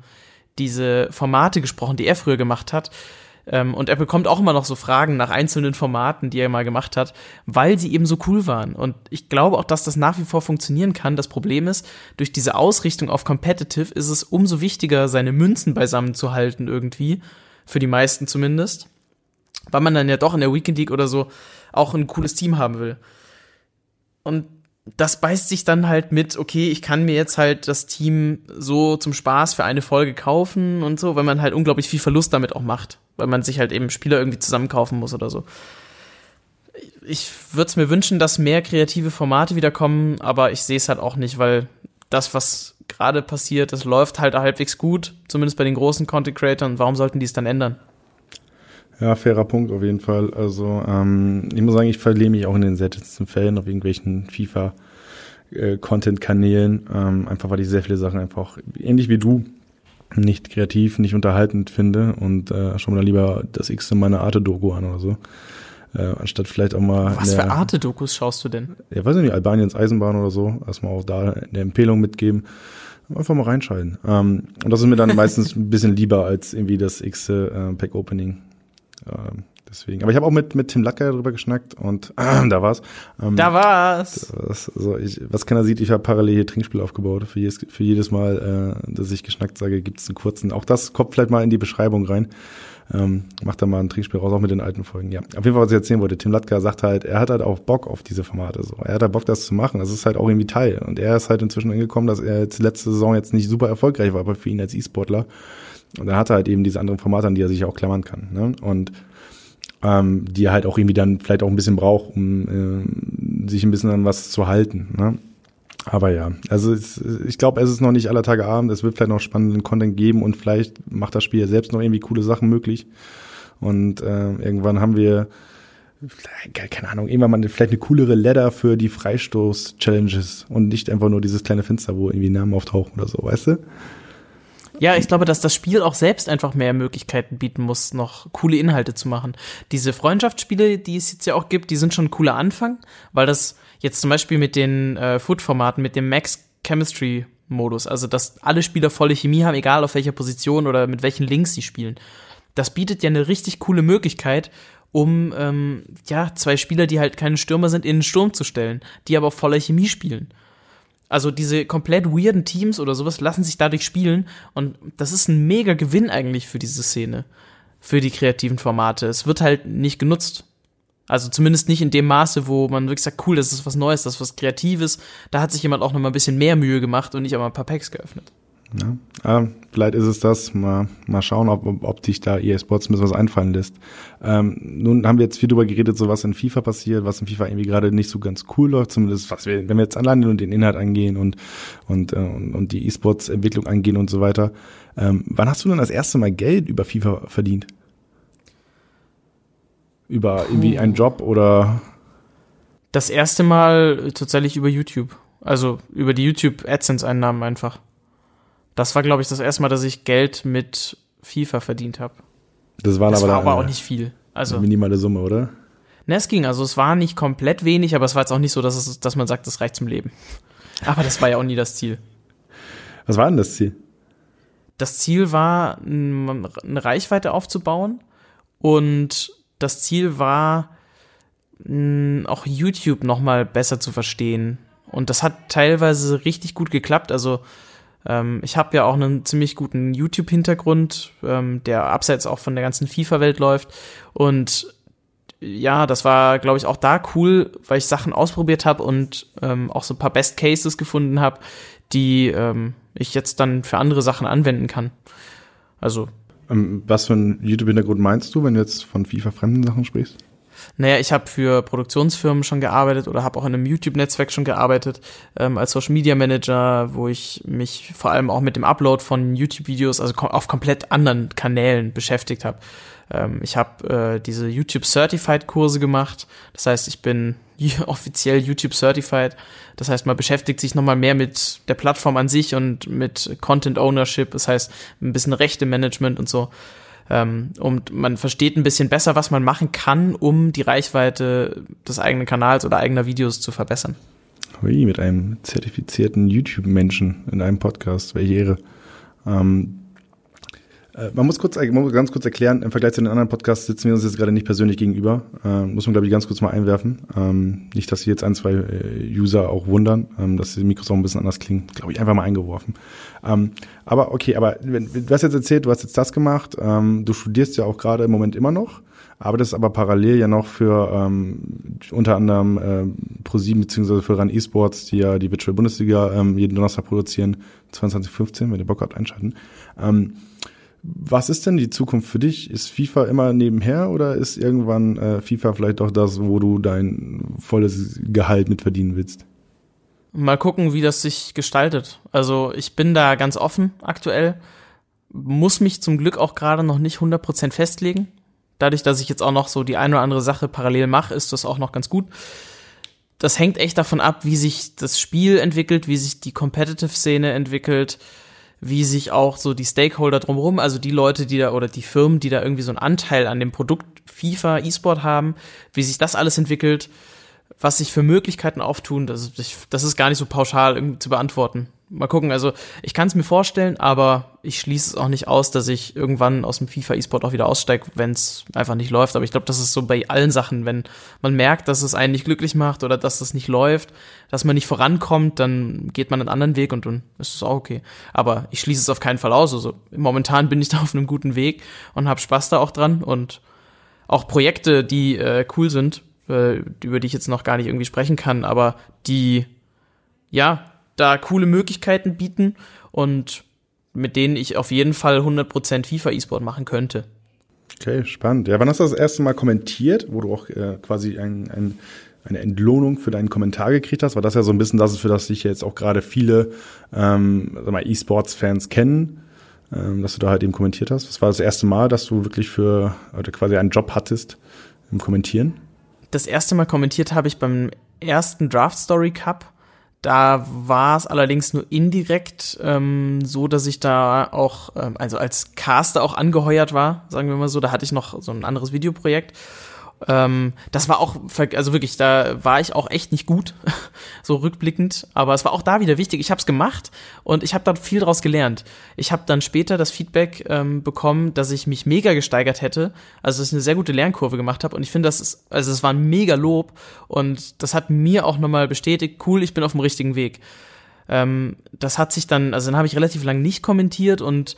diese Formate gesprochen, die er früher gemacht hat. Ähm, und er bekommt auch immer noch so Fragen nach einzelnen Formaten, die er mal gemacht hat, weil sie eben so cool waren. Und ich glaube auch, dass das nach wie vor funktionieren kann. Das Problem ist, durch diese Ausrichtung auf Competitive ist es umso wichtiger, seine Münzen beisammen zu halten irgendwie. Für die meisten zumindest. Weil man dann ja doch in der Weekend League oder so auch ein cooles Team haben will. Und das beißt sich dann halt mit, okay, ich kann mir jetzt halt das Team so zum Spaß für eine Folge kaufen und so, weil man halt unglaublich viel Verlust damit auch macht, weil man sich halt eben Spieler irgendwie zusammenkaufen muss oder so. Ich würde es mir wünschen, dass mehr kreative Formate wiederkommen, aber ich sehe es halt auch nicht, weil das, was gerade passiert, das läuft halt halbwegs gut, zumindest bei den großen Content Creators. Warum sollten die es dann ändern? Ja, fairer Punkt auf jeden Fall. Also ähm, ich muss sagen, ich verliere mich auch in den seltensten Fällen auf irgendwelchen FIFA äh, Content-Kanälen, ähm, einfach weil ich sehr viele Sachen einfach ähnlich wie du nicht kreativ, nicht unterhaltend finde und äh, schon mal lieber das x in meiner Arte-Doku an oder so. Äh, anstatt vielleicht auch mal. Was für Arte-Dokus schaust du denn? Ja, weiß ich nicht, Albaniens Eisenbahn oder so. Erstmal auch da eine Empfehlung mitgeben. Einfach mal reinschalten. Ähm, und das ist mir dann [laughs] meistens ein bisschen lieber als irgendwie das x äh, Pack-Opening. Ähm, deswegen. Aber ich habe auch mit, mit Tim Lacker darüber geschnackt und äh, [clears throat] da war's. Ähm, da war's. Das, also ich, was keiner sieht, ich habe parallel hier Trinkspiel aufgebaut. Für jedes, für jedes Mal, äh, dass ich geschnackt sage, gibt's einen kurzen. Auch das kommt vielleicht mal in die Beschreibung rein. Ähm, macht da mal ein Trinkspiel raus, auch mit den alten Folgen. Ja, auf jeden Fall, was ich erzählen wollte. Tim Latka sagt halt, er hat halt auch Bock auf diese Formate. So, er hat halt Bock, das zu machen. Das ist halt auch irgendwie Teil. Und er ist halt inzwischen angekommen, dass er jetzt letzte Saison jetzt nicht super erfolgreich war, aber für ihn als E-Sportler. Und er hatte halt eben diese anderen Formate, an die er sich auch klammern kann. Ne? Und ähm, die er halt auch irgendwie dann vielleicht auch ein bisschen braucht, um äh, sich ein bisschen an was zu halten. Ne? Aber ja, also es, ich glaube, es ist noch nicht aller Tage Abend. Es wird vielleicht noch spannenden Content geben und vielleicht macht das Spiel selbst noch irgendwie coole Sachen möglich. Und äh, irgendwann haben wir, keine Ahnung, irgendwann mal vielleicht eine coolere Ladder für die Freistoß-Challenges und nicht einfach nur dieses kleine Fenster, wo irgendwie Namen auftauchen oder so, weißt du? Ja, ich glaube, dass das Spiel auch selbst einfach mehr Möglichkeiten bieten muss, noch coole Inhalte zu machen. Diese Freundschaftsspiele, die es jetzt ja auch gibt, die sind schon ein cooler Anfang, weil das jetzt zum Beispiel mit den äh, Food-Formaten, mit dem Max Chemistry Modus, also dass alle Spieler volle Chemie haben, egal auf welcher Position oder mit welchen Links sie spielen. Das bietet ja eine richtig coole Möglichkeit, um ähm, ja zwei Spieler, die halt keine Stürmer sind, in den Sturm zu stellen, die aber voller Chemie spielen. Also diese komplett weirden Teams oder sowas lassen sich dadurch spielen und das ist ein mega Gewinn eigentlich für diese Szene, für die kreativen Formate. Es wird halt nicht genutzt. Also zumindest nicht in dem Maße, wo man wirklich sagt, cool, das ist was Neues, das ist was Kreatives. Da hat sich jemand auch noch mal ein bisschen mehr Mühe gemacht und nicht einmal ein paar Packs geöffnet. Ja, äh, vielleicht ist es das. Mal, mal schauen, ob, ob dich da EA Sports ein bisschen was einfallen lässt. Ähm, nun haben wir jetzt viel darüber geredet, so was in FIFA passiert, was in FIFA irgendwie gerade nicht so ganz cool läuft, zumindest was wir, wenn wir jetzt alleine und den Inhalt angehen und, und, äh, und, und die E-Sports-Entwicklung angehen und so weiter. Ähm, wann hast du denn das erste Mal Geld über FIFA verdient? Über Puh. irgendwie einen Job oder? Das erste Mal tatsächlich über YouTube. Also über die YouTube AdSense-Einnahmen einfach. Das war, glaube ich, das erste Mal, dass ich Geld mit FIFA verdient habe. Das, waren das aber, war aber auch nicht viel. Also eine minimale Summe, oder? Ne, es ging. Also es war nicht komplett wenig, aber es war jetzt auch nicht so, dass, es, dass man sagt, das reicht zum Leben. Aber das war ja auch nie das Ziel. Was war denn das Ziel? Das Ziel war, eine Reichweite aufzubauen und das Ziel war, auch YouTube noch mal besser zu verstehen. Und das hat teilweise richtig gut geklappt. Also ähm, ich habe ja auch einen ziemlich guten YouTube-Hintergrund, ähm, der abseits auch von der ganzen FIFA-Welt läuft. Und ja, das war, glaube ich, auch da cool, weil ich Sachen ausprobiert habe und ähm, auch so ein paar Best Cases gefunden habe, die ähm, ich jetzt dann für andere Sachen anwenden kann. Also. Ähm, was für einen YouTube-Hintergrund meinst du, wenn du jetzt von FIFA-fremden Sachen sprichst? Naja, ich habe für Produktionsfirmen schon gearbeitet oder habe auch in einem YouTube-Netzwerk schon gearbeitet ähm, als Social Media Manager, wo ich mich vor allem auch mit dem Upload von YouTube-Videos, also auf komplett anderen Kanälen beschäftigt habe. Ähm, ich habe äh, diese YouTube Certified Kurse gemacht. Das heißt, ich bin [laughs] offiziell YouTube Certified. Das heißt, man beschäftigt sich nochmal mehr mit der Plattform an sich und mit Content Ownership. Das heißt, ein bisschen Rechte Management und so. Ähm, und man versteht ein bisschen besser, was man machen kann, um die Reichweite des eigenen Kanals oder eigener Videos zu verbessern. Hui, mit einem zertifizierten YouTube-Menschen in einem Podcast, welche Ehre. Ähm, Äh, man muss kurz, man muss ganz kurz erklären, im Vergleich zu den anderen Podcasts sitzen wir uns jetzt gerade nicht persönlich gegenüber. Äh, muss man, glaube ich, ganz kurz mal einwerfen. Ähm, nicht, dass sich jetzt ein, zwei äh, User auch wundern, ähm, dass die Mikros auch ein bisschen anders klingen. Glaube ich, einfach mal eingeworfen. Ähm, aber okay, aber wenn, du hast jetzt erzählt, du hast jetzt das gemacht. Ähm, du studierst ja auch gerade im Moment immer noch arbeitest aber parallel ja noch für ähm, unter anderem äh, ProSieben beziehungsweise für RAN eSports, die ja die Virtual Bundesliga ähm, jeden Donnerstag produzieren, 22.15, wenn ihr Bock habt, einschalten. Was ist denn die Zukunft für dich? Ist FIFA immer nebenher oder ist irgendwann äh, FIFA vielleicht doch das, wo du dein volles Gehalt mitverdienen willst? Mal gucken, wie das sich gestaltet. Also ich bin da ganz offen aktuell, muss mich zum Glück auch gerade noch nicht 100% festlegen. Dadurch, dass ich jetzt auch noch so die eine oder andere Sache parallel mache, ist das auch noch ganz gut. Das hängt echt davon ab, wie sich das Spiel entwickelt, wie sich die Competitive-Szene entwickelt, wie sich auch so die Stakeholder drumherum, also die Leute, die da oder die Firmen, die da irgendwie so einen Anteil an dem Produkt FIFA E-Sport haben, wie sich das alles entwickelt, was sich für Möglichkeiten auftun, das, das ist gar nicht so pauschal irgendwie zu beantworten. Mal gucken, also ich kann es mir vorstellen, aber ich schließe es auch nicht aus, dass ich irgendwann aus dem FIFA E-Sport auch wieder aussteige, wenn es einfach nicht läuft. Aber ich glaube, das ist so bei allen Sachen, wenn man merkt, dass es einen nicht glücklich macht oder dass es nicht läuft, dass man nicht vorankommt, dann geht man einen anderen Weg und dann ist es auch okay. Aber ich schließe es auf keinen Fall aus. Also momentan bin ich [laughs] da auf einem guten Weg und habe Spaß da auch dran und auch Projekte, die äh, cool sind, äh, über die ich jetzt noch gar nicht irgendwie sprechen kann, aber die ja da coole Möglichkeiten bieten und mit denen ich auf jeden Fall 100% FIFA E-Sport machen könnte. Okay, spannend. Ja, wann hast du das erste Mal kommentiert, wo du auch äh, quasi ein, ein, eine Entlohnung für deinen Kommentar gekriegt hast? War das ja so ein bisschen das, für das sich jetzt auch gerade viele ähm, E-Sports-Fans kennen, ähm, dass du da halt eben kommentiert hast? Das war das erste Mal, dass du wirklich für oder quasi einen Job hattest im Kommentieren? Das erste Mal kommentiert habe ich beim ersten Draft Story Cup da war es allerdings nur indirekt ähm, so, dass ich da auch, ähm, also als Caster auch angeheuert war, sagen wir mal so. Da hatte ich noch so ein anderes Videoprojekt ähm, das war auch, also wirklich, da war ich auch echt nicht gut, [laughs] so rückblickend. Aber es war auch da wieder wichtig. Ich habe es gemacht und ich habe da viel draus gelernt. Ich habe dann später das Feedback ähm, bekommen, dass ich mich mega gesteigert hätte. Also dass ich eine sehr gute Lernkurve gemacht habe. Und ich finde, das ist, also es war ein mega Lob und das hat mir auch nochmal bestätigt, cool, ich bin auf dem richtigen Weg. Ähm, das hat sich dann, also dann habe ich relativ lang nicht kommentiert und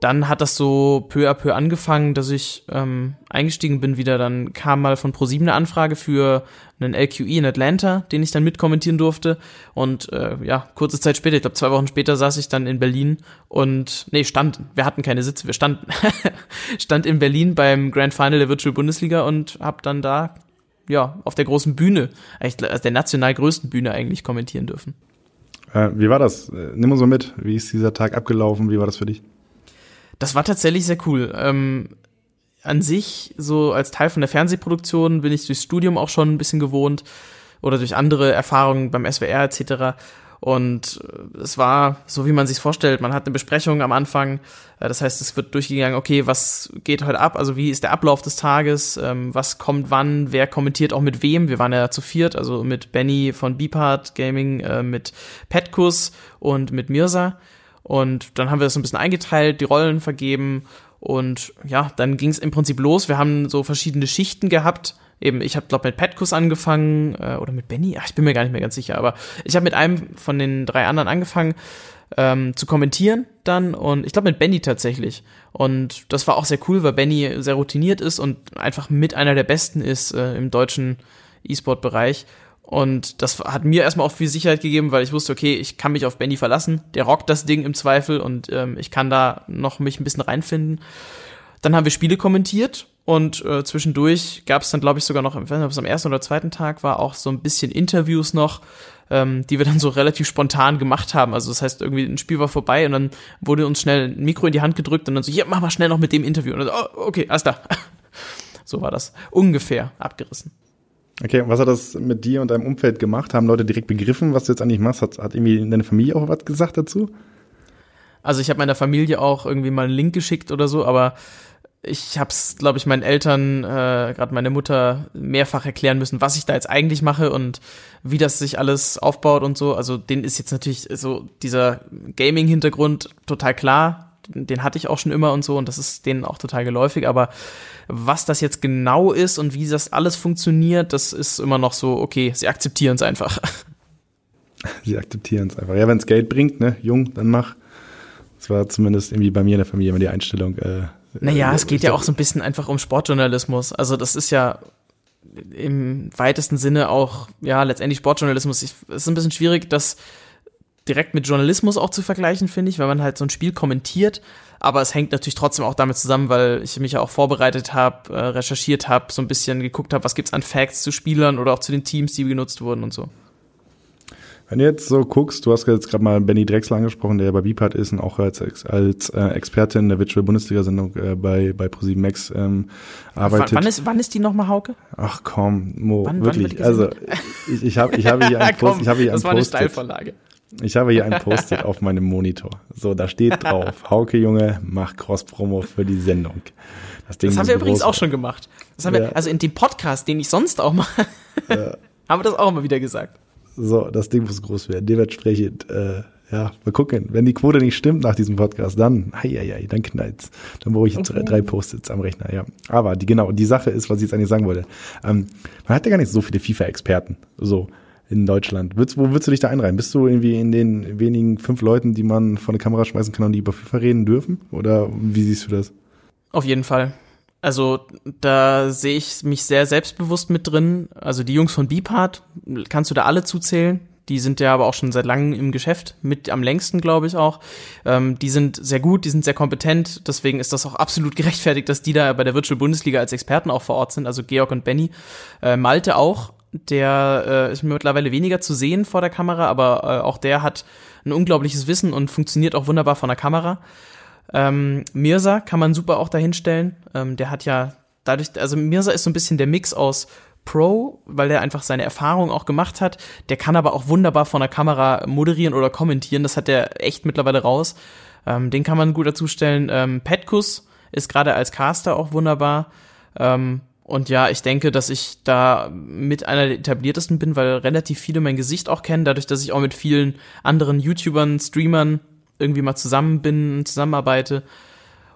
dann hat das so peu à peu angefangen, dass ich ähm, eingestiegen bin wieder. Dann kam mal von ProSieben eine Anfrage für einen LQE in Atlanta, den ich dann mitkommentieren durfte. Und äh, ja, kurze Zeit später, ich glaube zwei Wochen später, saß ich dann in Berlin und nee, stand. Wir hatten keine Sitze, wir standen. [laughs] stand in Berlin beim Grand Final der Virtual Bundesliga und habe dann da ja auf der großen Bühne, eigentlich der national größten Bühne eigentlich kommentieren dürfen. Äh, wie war das? Äh, nimm uns so mit. Wie ist dieser Tag abgelaufen? Wie war das für dich? Das war tatsächlich sehr cool. Ähm, an sich, so als Teil von der Fernsehproduktion, bin ich durchs Studium auch schon ein bisschen gewohnt oder durch andere Erfahrungen beim SWR etc. Und äh, es war so, wie man sich vorstellt. Man hat eine Besprechung am Anfang. Äh, das heißt, es wird durchgegangen, okay, was geht heute ab? Also wie ist der Ablauf des Tages? Ähm, was kommt wann? Wer kommentiert auch mit wem? Wir waren ja zu viert, also mit Benny von Beepart Gaming, äh, mit Petkus und mit Mirza. Und dann haben wir das so ein bisschen eingeteilt, die Rollen vergeben und ja, dann ging es im Prinzip los. Wir haben so verschiedene Schichten gehabt. Eben, ich habe glaube mit Petkus angefangen äh, oder mit Benny. Ach, ich bin mir gar nicht mehr ganz sicher, aber ich habe mit einem von den drei anderen angefangen ähm, zu kommentieren dann und ich glaube mit Benny tatsächlich. Und das war auch sehr cool, weil Benny sehr routiniert ist und einfach mit einer der besten ist äh, im deutschen E-Sport-Bereich. Und das hat mir erstmal auch viel Sicherheit gegeben, weil ich wusste, okay, ich kann mich auf Benny verlassen. Der rockt das Ding im Zweifel und ähm, ich kann da noch mich ein bisschen reinfinden. Dann haben wir Spiele kommentiert und äh, zwischendurch gab es dann, glaube ich, sogar noch, ich weiß nicht, ob es am ersten oder zweiten Tag war, auch so ein bisschen Interviews noch, ähm, die wir dann so relativ spontan gemacht haben. Also das heißt, irgendwie ein Spiel war vorbei und dann wurde uns schnell ein Mikro in die Hand gedrückt und dann so, hier, mach mal schnell noch mit dem Interview. Und dann so, oh, okay, alles da. [laughs] so war das. Ungefähr abgerissen. Okay, was hat das mit dir und deinem Umfeld gemacht? Haben Leute direkt begriffen, was du jetzt eigentlich machst? Hat, hat irgendwie deine Familie auch was gesagt dazu? Also ich habe meiner Familie auch irgendwie mal einen Link geschickt oder so, aber ich habe es, glaube ich, meinen Eltern, äh, gerade meine Mutter, mehrfach erklären müssen, was ich da jetzt eigentlich mache und wie das sich alles aufbaut und so. Also denen ist jetzt natürlich so dieser Gaming-Hintergrund total klar. Den hatte ich auch schon immer und so und das ist denen auch total geläufig, aber was das jetzt genau ist und wie das alles funktioniert, das ist immer noch so, okay, sie akzeptieren es einfach. [laughs] Sie akzeptieren es einfach. Ja, wenn es Geld bringt, ne, jung, dann mach. Das war zumindest irgendwie bei mir in der Familie immer die Einstellung. Äh, naja, äh, es geht ja auch so ein bisschen einfach um Sportjournalismus. Also das ist ja im weitesten Sinne auch, ja, letztendlich Sportjournalismus. es ist ein bisschen schwierig, das direkt mit Journalismus auch zu vergleichen, finde ich, weil man halt so ein Spiel kommentiert. Aber es hängt natürlich trotzdem auch damit zusammen, weil ich mich ja auch vorbereitet habe, äh, recherchiert habe, so ein bisschen geguckt habe, was gibt's an Facts zu Spielern oder auch zu den Teams, die genutzt wurden und so. Wenn du jetzt so guckst, du hast jetzt gerade mal Benny Drexler angesprochen, der ja bei Bipart ist und auch als, als äh, Experte in der Virtual Bundesliga-Sendung äh, bei, bei ProSieben Max ähm, arbeitet. Wann ist, wann ist die nochmal, Hauke? Ach komm, Mo, wann, wirklich. Wann also ich, ich habe ich hab hier [laughs] ein Post, ich habe hier ein Das war eine Steilvorlage. Ich habe hier ein Post-it auf meinem Monitor. So, da steht drauf, [laughs] Hauke Junge, mach Cross-Promo für die Sendung. Das, Ding das haben wir übrigens auch schon gemacht. Das haben ja. wir, also in dem Podcast, den ich sonst auch mache, ja. [laughs] haben wir das auch immer wieder gesagt. So, das Ding muss groß werden. Dementsprechend, äh, ja, mal gucken. Wenn die Quote nicht stimmt nach diesem Podcast, dann, hei, hei, hei, dann knallt's. Dann brauche ich okay. drei, drei Post-its am Rechner, ja. Aber die, genau, die Sache ist, was ich jetzt eigentlich sagen wollte. Ähm, man hat ja gar nicht so viele FIFA-Experten, so in Deutschland. Würdest, wo würdest du dich da einreihen? Bist du irgendwie in den wenigen fünf Leuten, die man vor eine Kamera schmeißen kann und die über FIFA reden dürfen? Oder wie siehst du das? Auf jeden Fall. Also da sehe ich mich sehr selbstbewusst mit drin. Also die Jungs von Beepart, kannst du da alle zuzählen. Die sind ja aber auch schon seit langem im Geschäft, mit am längsten, glaube ich auch. Ähm, die sind sehr gut, die sind sehr kompetent, deswegen ist das auch absolut [laughs] gerechtfertigt, dass die da bei der Virtual Bundesliga als Experten auch vor Ort sind, also Georg und Benny. Äh, Malte auch, der äh, ist mittlerweile weniger zu sehen vor der Kamera, aber äh, auch der hat ein unglaubliches Wissen und funktioniert auch wunderbar von der Kamera. Ähm, Mirza kann man super auch dahinstellen. Ähm, der hat ja dadurch, also Mirza ist so ein bisschen der Mix aus Pro, weil der einfach seine Erfahrung auch gemacht hat. Der kann aber auch wunderbar von der Kamera moderieren oder kommentieren. Das hat der echt mittlerweile raus. Ähm, den kann man gut dazustellen. Ähm, Petkus ist gerade als Caster auch wunderbar. Ähm, und ja, ich denke, dass ich da mit einer der etabliertesten bin, weil relativ viele mein Gesicht auch kennen, dadurch, dass ich auch mit vielen anderen YouTubern, Streamern irgendwie mal zusammen bin, zusammenarbeite.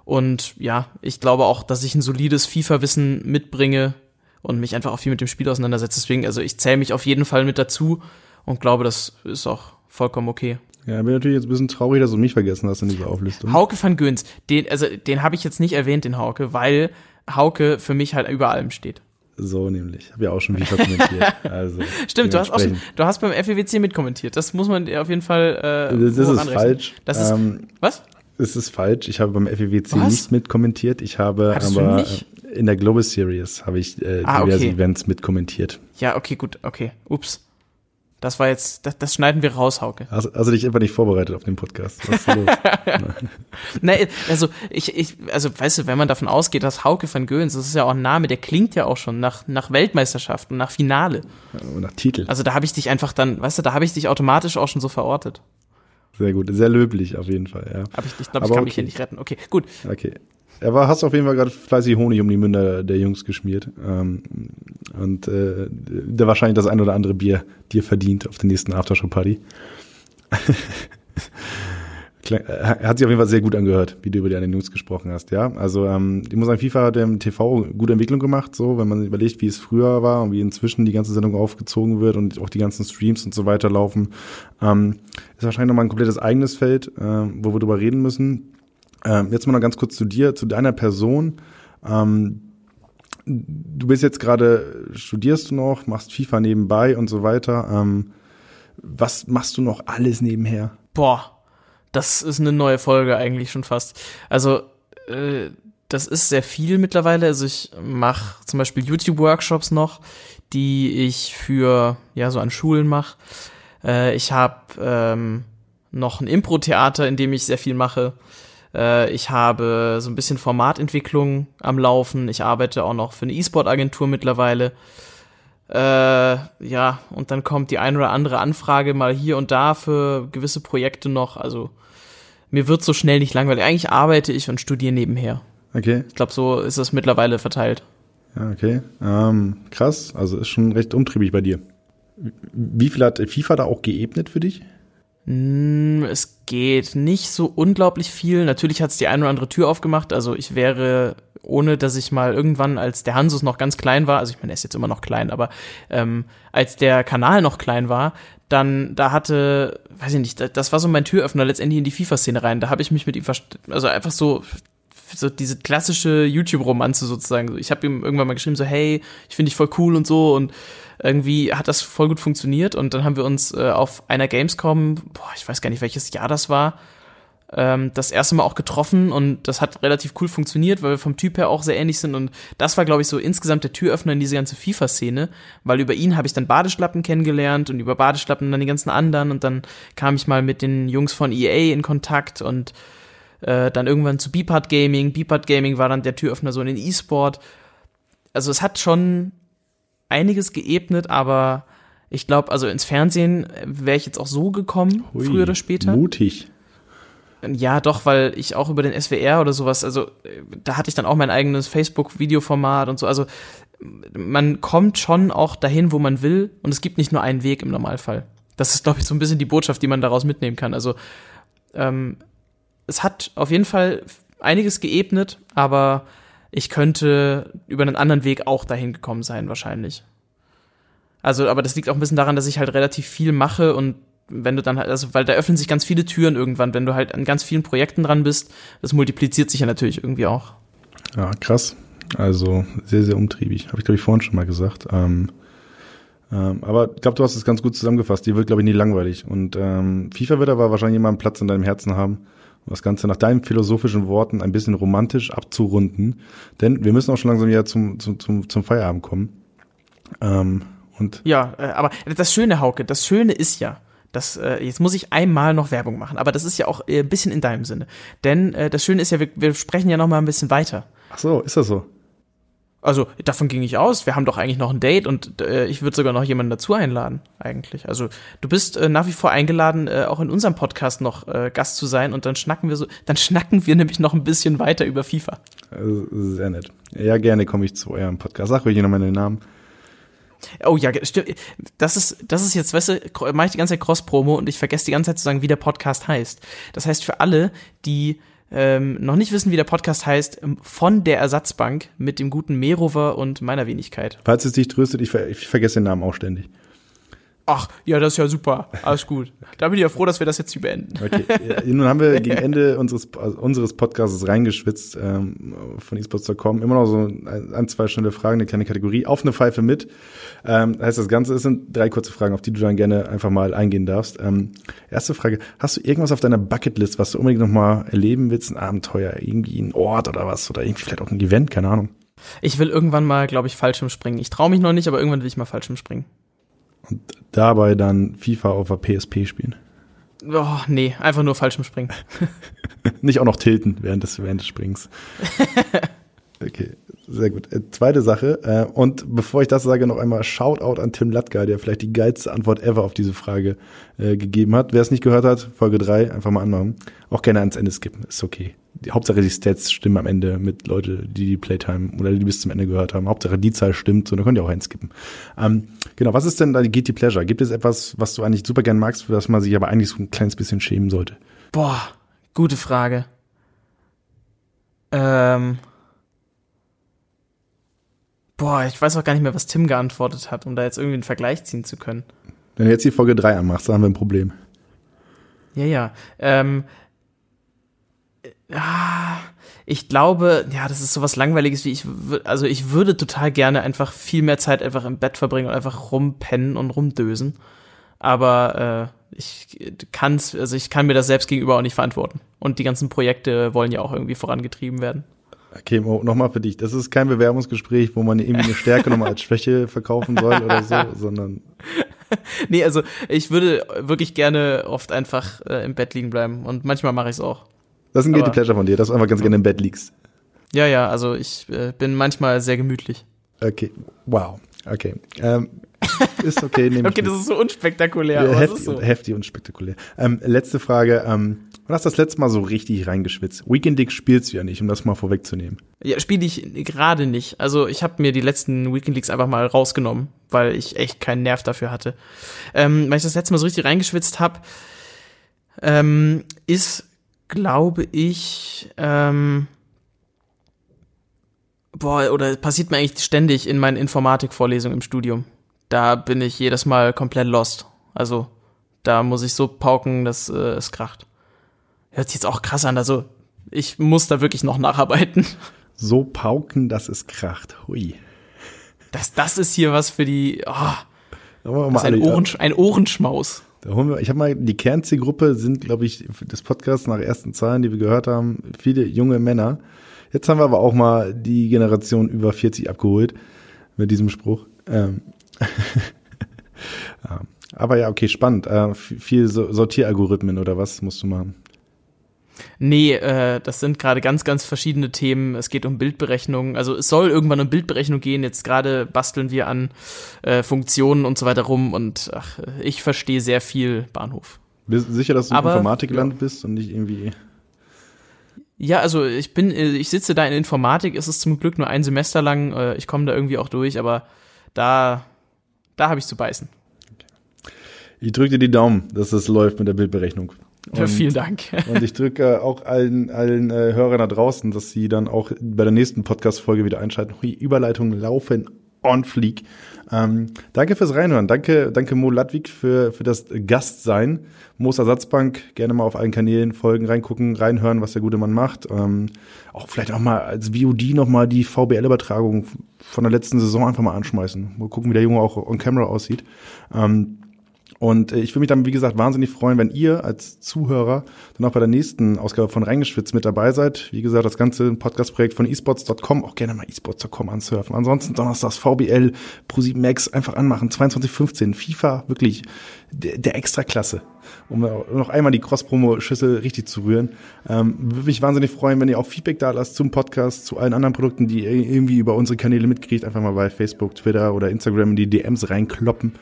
Und ja, ich glaube auch, dass ich ein solides FIFA-Wissen mitbringe und mich einfach auch viel mit dem Spiel auseinandersetze. Deswegen, also ich zähle mich auf jeden Fall mit dazu und glaube, das ist auch vollkommen okay. Ja, bin natürlich jetzt ein bisschen traurig, dass du mich vergessen hast in dieser Auflistung. Hauke van Göns, den, also den habe ich jetzt nicht erwähnt, den Hauke, weil Hauke für mich halt über allem steht. So nämlich. Habe ja auch schon FIFA kommentiert. [laughs] Also, Stimmt, du hast auch schon, du hast beim FEWC mitkommentiert. Das muss man auf jeden Fall. Äh, das, das ist falsch. Das ist ähm, was? Es ist falsch. Ich habe beim FEWC was? nicht mitkommentiert. Ich habe Hattest aber in der Global Series habe ich äh, ah, diverse okay. Events mitkommentiert. Ja, okay, gut, okay. Ups. Das war jetzt, das, das schneiden wir raus, Hauke. Also, also dich einfach nicht vorbereitet auf den Podcast. Was ist los? [laughs] nee, also ich, ich, also weißt du, wenn man davon ausgeht, dass Hauke van Göns, das ist ja auch ein Name, der klingt ja auch schon nach, nach Weltmeisterschaften, nach Finale. Und nach Titel. Also da habe ich dich einfach dann, weißt du, da habe ich dich automatisch auch schon so verortet. Sehr gut, sehr löblich auf jeden Fall, ja. Aber ich, ich glaube, ich kann okay. mich hier nicht retten. Okay, gut. Okay. Er war, hast auf jeden Fall gerade fleißig Honig um die Münder der Jungs geschmiert. Ähm, und äh, der wahrscheinlich das ein oder andere Bier dir verdient auf der nächsten Aftershow-Party. [laughs] Er hat sich auf jeden Fall sehr gut angehört, wie du über deine News gesprochen hast, ja. Also ähm, ich muss sagen, FIFA hat im TV gute Entwicklung gemacht, so, wenn man überlegt, wie es früher war und wie inzwischen die ganze Sendung aufgezogen wird und auch die ganzen Streams und so weiter laufen. Ähm, ist wahrscheinlich nochmal ein komplettes eigenes Feld, äh, wo wir drüber reden müssen. Ähm, jetzt mal noch ganz kurz zu dir, zu deiner Person. Ähm, du bist jetzt gerade, studierst du noch, machst FIFA nebenbei und so weiter. Ähm, was machst du noch alles nebenher? Boah, das ist eine neue Folge eigentlich schon fast. Also, äh, das ist sehr viel mittlerweile. Also ich mache zum Beispiel YouTube-Workshops noch, die ich für, ja, so an Schulen mache. Äh, ich habe ähm, noch ein Impro-Theater, in dem ich sehr viel mache. Äh, ich habe so ein bisschen Formatentwicklung am Laufen. Ich arbeite auch noch für eine E-Sport-Agentur mittlerweile. Äh, ja, und dann kommt die ein oder andere Anfrage mal hier und da für gewisse Projekte noch. Also mir wird so schnell nicht langweilig. Eigentlich arbeite ich und studiere nebenher. Okay. Ich glaube, so ist es mittlerweile verteilt. Ja, okay. Ähm, krass. Also ist schon recht umtriebig bei dir. Wie viel hat FIFA da auch geebnet für dich? Hm, es geht nicht so unglaublich viel. Natürlich hat es die eine oder andere Tür aufgemacht. Also ich wäre, ohne dass ich mal irgendwann, als der Hansus noch ganz klein war, also ich meine, er ist jetzt immer noch klein, aber ähm, als der Kanal noch klein war, dann da hatte, weiß ich nicht, das war so mein Türöffner letztendlich in die FIFA-Szene rein. Da habe ich mich mit ihm, also einfach so so diese klassische YouTube-Romanze sozusagen. Ich habe ihm irgendwann mal geschrieben, so, hey, ich finde dich voll cool und so und irgendwie hat das voll gut funktioniert und dann haben wir uns äh, auf einer Gamescom, boah, ich weiß gar nicht, welches Jahr das war, ähm, das erste Mal auch getroffen und das hat relativ cool funktioniert, weil wir vom Typ her auch sehr ähnlich sind und das war, glaube ich, so insgesamt der Türöffner in diese ganze FIFA-Szene, weil über ihn habe ich dann Badeschlappen kennengelernt und über Badeschlappen dann die ganzen anderen und dann kam ich mal mit den Jungs von EA in Kontakt und äh, dann irgendwann zu Beepart Gaming. Beepart Gaming war dann der Türöffner so in den E-Sport. Also es hat schon einiges geebnet, aber ich glaube, also ins Fernsehen wäre ich jetzt auch so gekommen, Hui, früher oder später. Mutig. Ja, doch, weil ich auch über den SWR oder sowas, also da hatte ich dann auch mein eigenes Facebook-Videoformat und so. Also man kommt schon auch dahin, wo man will und es gibt nicht nur einen Weg im Normalfall. Das ist, glaube ich, so ein bisschen die Botschaft, die man daraus mitnehmen kann. Also ähm, es hat auf jeden Fall einiges geebnet, aber ich könnte über einen anderen Weg auch dahin gekommen sein, wahrscheinlich. Also, aber das liegt auch ein bisschen daran, dass ich halt relativ viel mache und wenn du dann halt, also, weil da öffnen sich ganz viele Türen irgendwann, wenn du halt an ganz vielen Projekten dran bist, das multipliziert sich ja natürlich irgendwie auch. Ja, krass. Also, sehr, sehr umtriebig. Habe ich, glaube ich, vorhin schon mal gesagt. Ähm, ähm, aber ich glaube, du hast es ganz gut zusammengefasst. Die wird, glaube ich, nie langweilig. Und ähm, FIFA wird aber wahrscheinlich immer einen Platz in deinem Herzen haben um das Ganze nach deinen philosophischen Worten ein bisschen romantisch abzurunden. Denn wir müssen auch schon langsam wieder zum, zum, zum, zum Feierabend kommen. Ähm, und ja, äh, aber das Schöne, Hauke, das Schöne ist ja, das, äh, jetzt muss ich einmal noch Werbung machen, aber das ist ja auch äh, ein bisschen in deinem Sinne. Denn äh, das Schöne ist ja, wir, wir sprechen ja noch mal ein bisschen weiter. Ach so, ist das so? Also davon ging ich aus. Wir haben doch eigentlich noch ein Date und äh, ich würde sogar noch jemanden dazu einladen, eigentlich. Also du bist äh, nach wie vor eingeladen, äh, auch in unserem Podcast noch äh, Gast zu sein und dann schnacken wir so, dann schnacken wir nämlich noch ein bisschen weiter über FIFA. Also, sehr nett. Ja, gerne komme ich zu eurem Podcast. Sag ruhig noch meinen Namen. Oh ja, stimmt. Das ist, das ist jetzt, weißt du, mache ich die ganze Zeit Cross-Promo und ich vergesse die ganze Zeit zu sagen, wie der Podcast heißt. Das heißt, für alle, die ähm, noch nicht wissen, wie der Podcast heißt, ähm, von der Ersatzbank mit dem guten Merover und meiner Wenigkeit. Falls es dich tröstet, ich, ver ich vergesse den Namen auch ständig. Ach, ja, das ist ja super. Alles gut. Da bin ich ja froh, dass wir das jetzt hier beenden. Okay. Ja, nun haben wir [laughs] gegen Ende unseres, also unseres Podcasts reingeschwitzt ähm, von esports.com. Immer noch so ein, ein, zwei schnelle Fragen, eine kleine Kategorie. Auf eine Pfeife mit. Ähm, heißt das Ganze, es sind drei kurze Fragen, auf die du dann gerne einfach mal eingehen darfst. Ähm, erste Frage, hast du irgendwas auf deiner Bucketlist, was du unbedingt noch mal erleben willst? Ein Abenteuer, irgendwie ein Ort oder was? Oder irgendwie vielleicht auch ein Event, keine Ahnung. Ich will irgendwann mal, glaube ich, Fallschirm springen. Ich traue mich noch nicht, aber irgendwann will ich mal Fallschirm springen und dabei dann FIFA auf der PSP spielen. Oh, nee, einfach nur falsch im Springen. [laughs] Nicht auch noch tilten während des, während des Springs. [laughs] Okay, sehr gut. Äh, zweite Sache. Äh, und bevor ich das sage, noch einmal Shoutout an Tim Latka, der vielleicht die geilste Antwort ever auf diese Frage äh, gegeben hat. Wer es nicht gehört hat, Folge 3, einfach mal anmachen. Auch gerne ans Ende skippen, ist okay die Hauptsache die Stats stimmen am Ende mit Leute, die die Playtime oder die bis zum Ende gehört haben. Hauptsache die Zahl stimmt, so, da könnt ihr auch einskippen. Ähm, genau, was ist denn da die Guilty Pleasure? Gibt es etwas, was du eigentlich super gern magst, für das man sich aber eigentlich so ein kleines bisschen schämen sollte? Boah, gute Frage. Ähm. Boah, ich weiß auch gar nicht mehr, was Tim geantwortet hat, um da jetzt irgendwie einen Vergleich ziehen zu können. Wenn du jetzt die Folge 3 anmachst, dann haben wir ein Problem. Ja, ja. Ähm, ich glaube, ja, das ist sowas langweiliges wie ich also ich würde total gerne einfach viel mehr Zeit einfach im Bett verbringen und einfach rumpennen und rumdösen. Aber äh, ich kann's, also ich kann mir das selbst gegenüber auch nicht verantworten. Und die ganzen Projekte wollen ja auch irgendwie vorangetrieben werden. Okay, Mo, nochmal für dich. Das ist kein Bewerbungsgespräch, wo man irgendwie eine Stärke nochmal als Schwäche verkaufen soll oder so, [laughs] sondern. nee, also ich würde wirklich gerne oft einfach äh, im Bett liegen bleiben und manchmal mache ich es auch. Das ist ein Guilty Pleasure von dir, dass du einfach ganz gerne im Bett liegst. Ja, ja, also ich äh, bin manchmal sehr gemütlich. Okay, wow. Okay. Ähm, ist okay. [laughs] Nehme okay, das ist so unspektakulär. Ja, heftig, so. heftig unspektakulär. Ähm, letzte Frage. Ähm, wann hast du das letzte Mal so richtig reingeschwitzt? Weekend League spielst du ja nicht, um das mal vorwegzunehmen. Ja, spiele ich gerade nicht. Also ich habe mir die letzten Weekend Leagues einfach mal rausgenommen, weil ich echt keinen Nerv dafür hatte. Ähm, weil ich das letzte Mal so richtig reingeschwitzt habe, ähm, ist, glaube ich, ähm, boah, oder passiert mir eigentlich ständig in meinen Informatikvorlesungen im Studium. Da bin ich jedes Mal komplett lost. Also, da muss ich so pauken, dass äh, es kracht. Hört sich jetzt auch krass an, also ich muss da wirklich noch nacharbeiten. [laughs] So pauken, dass es kracht. Hui. Das, das ist hier was für die. Oh, Das ist ein, Ohren, ein Ohrenschmaus. Da holen wir, ich habe mal, die Kernzielgruppe sind, glaube ich, des Podcasts nach ersten Zahlen, die wir gehört haben, viele junge Männer. Jetzt haben wir aber auch mal die Generation über 40 abgeholt mit diesem Spruch. Ähm. ja. [laughs] Aber ja, okay, spannend. Äh, viel Sortieralgorithmen oder was musst du machen? Nee, äh, das sind gerade ganz, ganz verschiedene Themen. Es geht um Bildberechnung. Also es soll irgendwann um Bildberechnung gehen. Jetzt gerade basteln wir an äh, Funktionen und so weiter rum und ach, ich verstehe sehr viel Bahnhof. Bist du sicher, dass du Aber, in Informatik ja. gelandet bist und nicht irgendwie. Ja, also ich bin, äh, ich sitze da in Informatik. Es ist zum Glück nur ein Semester lang. Äh, ich komme da irgendwie auch durch, aber da, da habe ich zu beißen. Ich drücke dir die Daumen, dass es läuft mit der Bildberechnung. Ja, vielen Dank. [laughs] Und ich drücke auch allen, allen äh, Hörern da draußen, dass sie dann auch bei der nächsten Podcast-Folge wieder einschalten. Hui, Überleitungen laufen on fleek. Ähm, danke fürs Reinhören. Danke, danke Mo Ladwig für, für das Gastsein. Moos Ersatzbank, gerne mal auf allen Kanälen folgen, reingucken, reinhören, was der gute Mann macht. Ähm, auch vielleicht auch mal als VOD nochmal die VBL-Übertragung von der letzten Saison einfach mal anschmeißen. Mal gucken, wie der Junge auch on camera aussieht. Ähm, und äh, ich würde mich dann, wie gesagt, wahnsinnig freuen, wenn ihr als Zuhörer dann auch bei der nächsten Ausgabe von Reingeschwitzt mit dabei seid. Wie gesagt, das ganze Podcast-Projekt von esports.com, auch gerne mal esports.com ansurfen. Ansonsten donnerstags VBL, Pro7 Max einfach anmachen, 2215, FIFA, wirklich der, der Extraklasse. Um noch einmal die Cross-Promo-Schüssel richtig zu rühren. Ähm, würde mich wahnsinnig freuen, wenn ihr auch Feedback da lasst zum Podcast, zu allen anderen Produkten, die ihr irgendwie über unsere Kanäle mitkriegt. Einfach mal bei Facebook, Twitter oder Instagram in die DMs reinkloppen.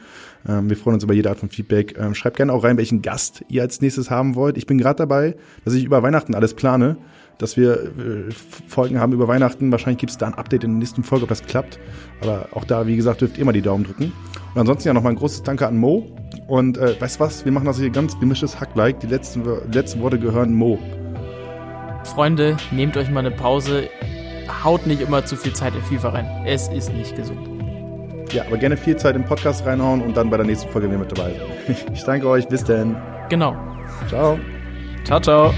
Ähm, wir freuen uns über jede Art von Feedback. Ähm, schreibt gerne auch rein, welchen Gast ihr als nächstes haben wollt. Ich bin gerade dabei, dass ich über Weihnachten alles plane, dass wir äh, Folgen haben über Weihnachten. Wahrscheinlich gibt es da ein Update in der nächsten Folge, ob das klappt. Aber auch da, wie gesagt, dürft ihr immer die Daumen drücken. Und ansonsten ja nochmal ein großes Danke an Mo. Und äh, weißt was, wir machen das hier ganz gemischtes Hack-like. Die letzten, die letzten Worte gehören Mo. Freunde, nehmt euch mal eine Pause. Haut nicht immer zu viel Zeit in FIFA rein. Es ist nicht gesund. Ja, aber gerne viel Zeit im Podcast reinhauen und dann bei der nächsten Folge wieder mit dabei. [laughs] Ich danke euch. Bis dann. Genau. Ciao. Ciao, ciao.